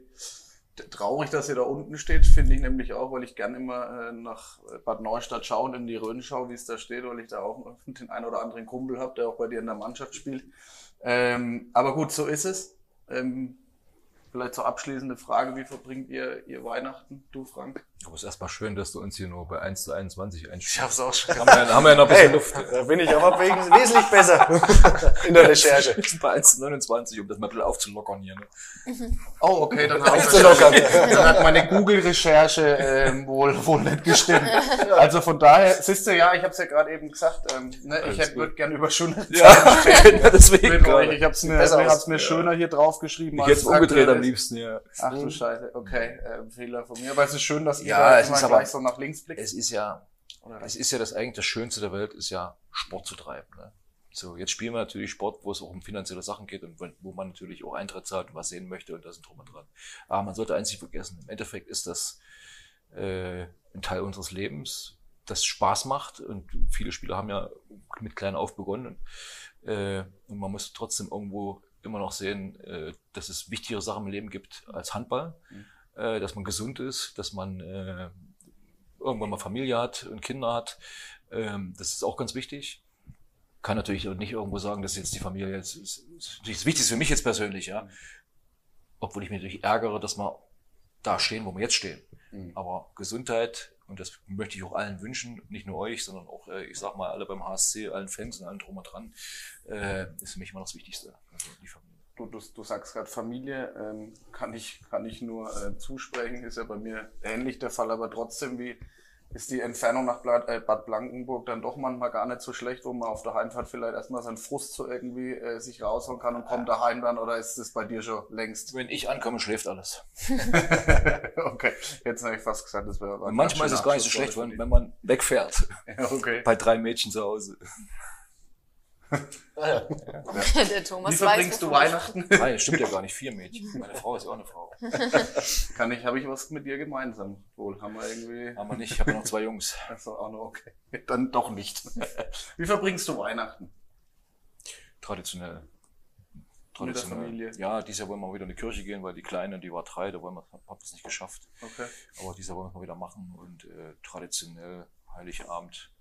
traurig, dass ihr da unten steht, finde ich nämlich auch, weil ich gern immer äh, nach Bad Neustadt schaue und in die Rhön schaue, wie es da steht, weil ich da auch den einen oder anderen Kumpel habe, der auch bei dir in der Mannschaft spielt. Ähm, aber gut, so ist es. Ähm, vielleicht zur abschließende Frage, wie verbringt ihr, ihr Weihnachten, du Frank? Aber es ist erstmal schön, dass du uns hier nur bei 1 zu 21 Ich einstellst. habe es auch schon Haben wir, haben wir ja noch ein bisschen Luft. Da bin ich aber wesentlich besser in der Recherche. Wir sind bei 1 zu 29, um das mal ein bisschen aufzulockern hier. Ne? Oh, okay, dann, ich Aufzulockern. dann hat meine Google-Recherche ähm, wohl, wohl nicht gestimmt. Also von daher, siehst du, ja, ich habe es ja gerade eben gesagt, ähm, ne, ich Alles würde gerne über schöne Ja, deswegen. mit euch. Ich habe es mir, aus. hab's mir schöner hier draufgeschrieben. Ich es umgedreht am liebsten, ja. Ach du Scheiße, okay, ähm, Fehler von mir. Aber es ist schön, dass ihr Ja, da es ist aber- so nach links blickt. Es ist ja, es ist ja das eigentlich das Schönste der Welt, ist ja Sport zu treiben. Ne? So, jetzt spielen wir natürlich Sport, wo es auch um finanzielle Sachen geht und wo- man natürlich auch Eintritt zahlt und was sehen möchte und das sind drum und dran. Aber man sollte eins nicht vergessen, im Endeffekt ist das äh, ein Teil unseres Lebens, das Spaß macht und viele Spieler haben ja mit klein auf begonnen und, äh, und man muss trotzdem irgendwo immer noch sehen, äh, dass es wichtigere Sachen im Leben gibt als Handball, äh, dass man gesund ist, dass man äh, irgendwann mal Familie hat und Kinder hat. Ähm, das ist auch ganz wichtig. Kann natürlich auch nicht irgendwo sagen, dass jetzt die Familie jetzt ist, ist das Wichtigste für mich jetzt persönlich, ja. Obwohl ich mich natürlich ärgere, dass wir da stehen, wo wir jetzt stehen. Mhm. Aber Gesundheit, und das möchte ich auch allen wünschen, nicht nur euch, sondern auch, äh, ich sag mal, alle beim HSC, allen Fans und allen drum und dran, äh, ist für mich immer das Wichtigste. Also die Familie. Du, du, du sagst gerade Familie, ähm, kann ich, kann ich nur äh, zusprechen, ist ja bei mir ähnlich der Fall, aber trotzdem, wie ist die Entfernung nach Bad, äh, Bad Blankenburg dann doch manchmal gar nicht so schlecht, wo man auf der Heimfahrt vielleicht erstmal seinen Frust so irgendwie äh, sich raushauen kann und kommt daheim dann, oder ist das bei dir schon längst? Wenn ich ankomme, schläft alles. okay, jetzt habe ich fast gesagt, das wäre Und manchmal ist es gar nicht so schlecht, wenn, wenn man wegfährt. Ja, okay. Bei drei Mädchen zu Hause. Der Thomas Wie verbringst weiß, du Weihnachten? Nein, stimmt ja gar nicht. Vier Mädchen. Meine Frau ist ja auch eine Frau. Kann ich, habe ich was mit dir gemeinsam? Wohl, haben wir irgendwie. Aber nicht, ich habe ja noch zwei Jungs. Achso, auch noch okay. Dann doch nicht. Wie verbringst du Weihnachten? Traditionell. Mit der Familie? Ja, dieses Jahr wollen wir wieder in die Kirche gehen, weil die Kleine, die war drei, da wollen wir, haben wir es nicht geschafft. Okay. Aber dieses Jahr wollen wir es mal wieder machen und äh, traditionell Heiligabend.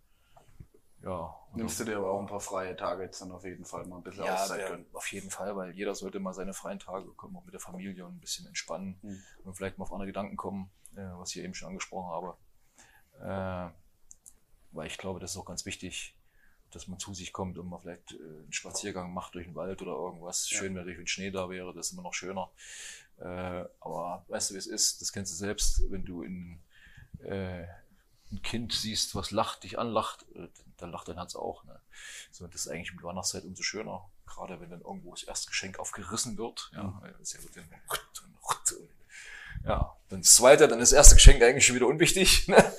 Ja. Nimmst du dir aber auch ein paar freie Tage jetzt dann auf jeden Fall mal ein bisschen ja, Auszeit gönnen. auf jeden Fall, weil jeder sollte mal seine freien Tage kommen, auch mit der Familie und ein bisschen entspannen Hm. und vielleicht mal auf andere Gedanken kommen, äh, was ich eben schon angesprochen habe. Äh, weil ich glaube, das ist auch ganz wichtig, dass man zu sich kommt und man vielleicht äh, einen Spaziergang macht durch den Wald oder irgendwas. Ja. Schön wenn Schnee da wäre, das ist immer noch schöner. Äh, aber weißt du, wie es ist? Das kennst du selbst, wenn du in, äh, ein Kind siehst, was lacht, dich anlacht, äh, dann lacht dein Herz auch. Ne? So, das ist eigentlich mit Weihnachtszeit umso schöner. Gerade wenn dann irgendwo das erste Geschenk aufgerissen wird. Ja, wird dann ja, dann das zweite, dann das erste Geschenk eigentlich schon wieder unwichtig. Ne?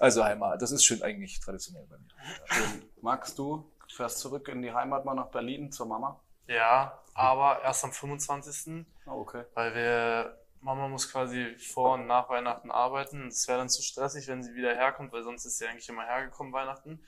Also Heimat, das ist schon eigentlich traditionell bei mir. Schön. Magst du, fährst zurück in die Heimat mal nach Berlin zur Mama? Ja, aber erst am 25. Oh, okay. weil wir, Mama muss quasi vor und nach Weihnachten arbeiten. Es wäre dann zu stressig, wenn sie wieder herkommt, weil sonst ist sie eigentlich immer hergekommen Weihnachten.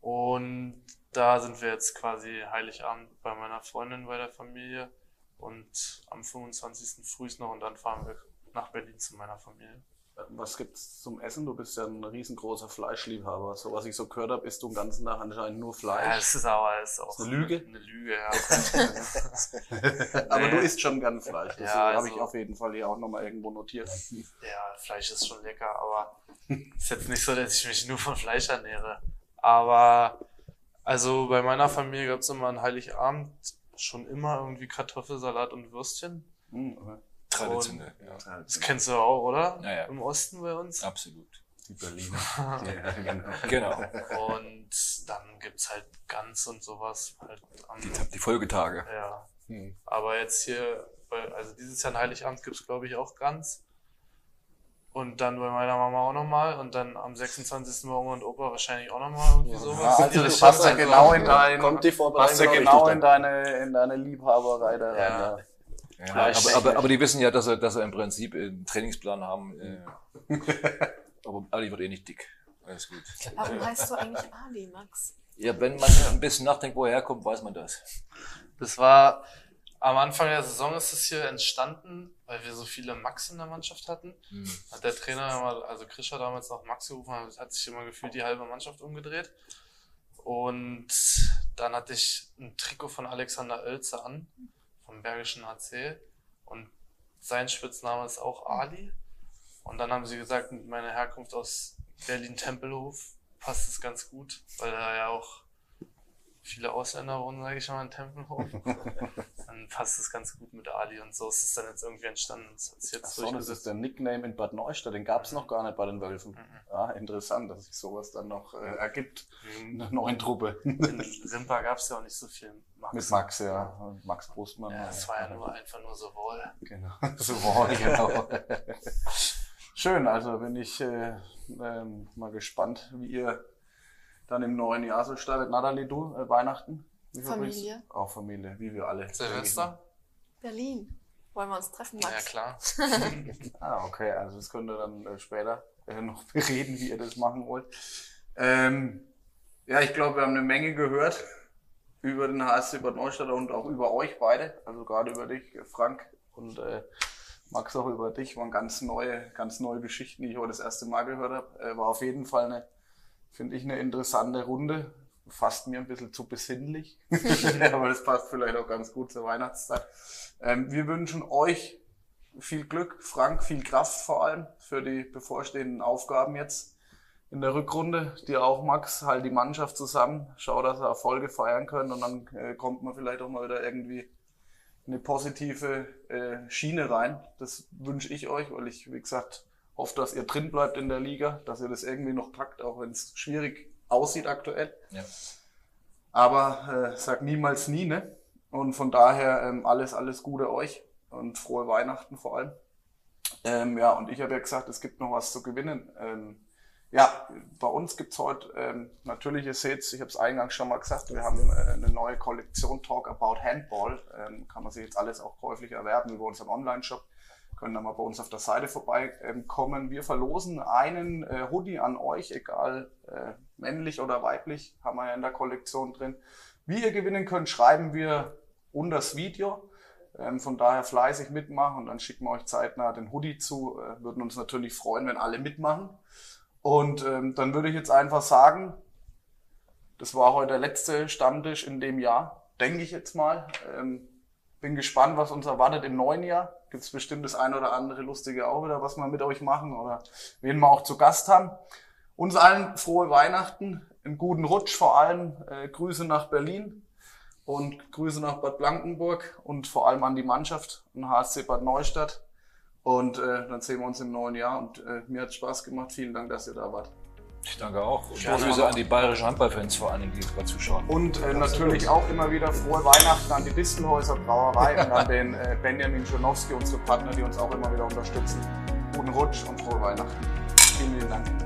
Und da sind wir jetzt quasi Heiligabend bei meiner Freundin, bei der Familie und am 25. frühst noch und dann fahren wir nach Berlin zu meiner Familie. Was gibt's zum Essen? Du bist ja ein riesengroßer Fleischliebhaber. So was ich so gehört habe, isst du den ganzen Tag anscheinend nur Ja, Fleisch. es ist aber ist auch eine Lüge? Eine Lüge, ja. Aber Nee. du isst schon gern Fleisch. Das Ja, habe ich also- auf jeden Fall hier auch nochmal irgendwo notiert. Ja, Fleisch ist schon lecker, aber ist jetzt nicht so, dass ich mich nur von Fleisch ernähre. Aber also bei meiner Familie gab es immer an Heiligabend schon immer irgendwie Kartoffelsalat und Würstchen. Hm, okay. Traditionell, ja. Das kennst du auch, oder? Ja, ja. Im Osten bei uns. Absolut. Die Berliner. ja, genau. Genau. Und dann gibt's halt Gans und sowas. Halt am, Die, die Folgetage. ja. Hm. Aber jetzt hier, also dieses Jahr an Heiligabend gibt's glaube ich auch Gans. Und dann bei meiner Mama auch nochmal und dann am 26. bei Oma und Opa wahrscheinlich auch nochmal irgendwie Ja, sowas. also das das passt ja also- genau in dein, Kommt die Vorbereitung passt ja genau richtig in deine, in deine Liebhaberei da rein. Ja. Ja. Aber, aber, aber die wissen ja, dass sie, dass sie im Prinzip einen Trainingsplan haben. Äh, aber Ali wird eh nicht dick. Alles gut. Warum heißt du eigentlich Ali, Max? Ja, wenn man ein bisschen nachdenkt, wo er herkommt, weiß man das. Das war am Anfang der Saison ist es hier entstanden, weil wir so viele Max in der Mannschaft hatten. Hm. Hat der Trainer immer, also Krischer damals noch Max gerufen, hat hat sich immer gefühlt die halbe Mannschaft umgedreht. Und dann hatte ich ein Trikot von Alexander Oelze an, vom Bergischen HC. Und sein Spitzname ist auch Ali. Und dann haben sie gesagt, mit meiner Herkunft aus Berlin-Tempelhof passt es ganz gut, weil da ja auch viele Ausländer wohnen, sage ich mal, in Tempelhof. dann passt es ganz gut mit Ali und so ist es dann jetzt irgendwie entstanden. Das sich jetzt Achso, das ist der Nickname in Bad Neustadt, den gab es noch gar nicht bei den Wölfen. Mhm. Ja, interessant, dass sich sowas dann noch äh, ergibt in In der neuen Truppe. Simpa gab es ja auch nicht so viel Max. Mit Max, ja. Und Max Brustmann. Ja, es war ja nur einfach nur so wohl. Genau. So war genau. Schön, also bin ich äh, ähm, mal gespannt, wie ihr dann im neuen Jahr so startet. Natalie, du, äh, Weihnachten? Familie. Auch Familie, wie wir alle. Silvester? Berlin. Wollen wir uns treffen, Max? Ja, klar. Ah, okay, also das könnt ihr dann äh, später äh, noch bereden, wie ihr das machen wollt. Ähm, ja, ich glaube, wir haben eine Menge gehört über den HSC Bad Neustadt und auch über euch beide, also gerade über dich, Frank und äh, Max auch über dich, waren ganz neue, ganz neue Geschichten, die ich heute das erste Mal gehört habe. Äh, war auf jeden Fall eine, finde ich, eine interessante Runde. Fast mir ein bisschen zu besinnlich, aber das passt vielleicht auch ganz gut zur Weihnachtszeit. Ähm, wir wünschen euch viel Glück, Frank, viel Kraft vor allem für die bevorstehenden Aufgaben jetzt in der Rückrunde. Dir auch, Max, halt die Mannschaft zusammen. Schau, dass wir Erfolge feiern können und dann äh, kommt man vielleicht auch mal wieder irgendwie in eine positive äh, Schiene rein. Das wünsche ich euch, weil ich, wie gesagt, hoffe, dass ihr drin bleibt in der Liga, dass ihr das irgendwie noch packt, auch wenn es schwierig aussieht aktuell. Ja. Aber äh, sag niemals nie, ne? Und von daher ähm, alles, alles Gute euch und frohe Weihnachten vor allem. Ähm, ja, und ich habe ja gesagt, es gibt noch was zu gewinnen. Ähm, ja, bei uns gibt's heute, ähm, natürlich, ihr seht's, ich habe es eingangs schon mal gesagt, wir haben äh, eine neue Kollektion Talk About Handball. Ähm, kann man sich jetzt alles auch käuflich erwerben über unseren Online-Shop. Können dann mal bei uns auf der Seite vorbeikommen. Wir verlosen einen äh, Hoodie an euch, egal äh, männlich oder weiblich, haben wir ja in der Kollektion drin. Wie ihr gewinnen könnt, schreiben wir unter das Video. Ähm, von daher fleißig mitmachen und dann schicken wir euch zeitnah den Hoodie zu. Äh, würden uns natürlich freuen, wenn alle mitmachen. Und ähm, dann würde ich jetzt einfach sagen, das war heute der letzte Stammtisch in dem Jahr, denke ich jetzt mal. Ähm, bin gespannt, was uns erwartet im neuen Jahr. Gibt es bestimmt das ein oder andere Lustige auch wieder, was wir mit euch machen oder wen wir auch zu Gast haben. Uns allen frohe Weihnachten, einen guten Rutsch vor allem, äh, Grüße nach Berlin und Grüße nach Bad Blankenburg und vor allem an die Mannschaft und HSC Bad Neustadt. Und äh, dann sehen wir uns im neuen Jahr und äh, mir hat Spaß gemacht. Vielen Dank, dass ihr da wart. Ich danke auch. Und Gerne. Grüße an die bayerischen Handballfans vor allen Dingen, die gerade zuschauen. Und äh, natürlich auch immer wieder frohe Weihnachten an die Distelhäuser Brauerei und an den äh, Benjamin Schonowski, unsere Partner, die uns auch immer wieder unterstützen. Guten Rutsch und frohe Weihnachten. Vielen, vielen Dank.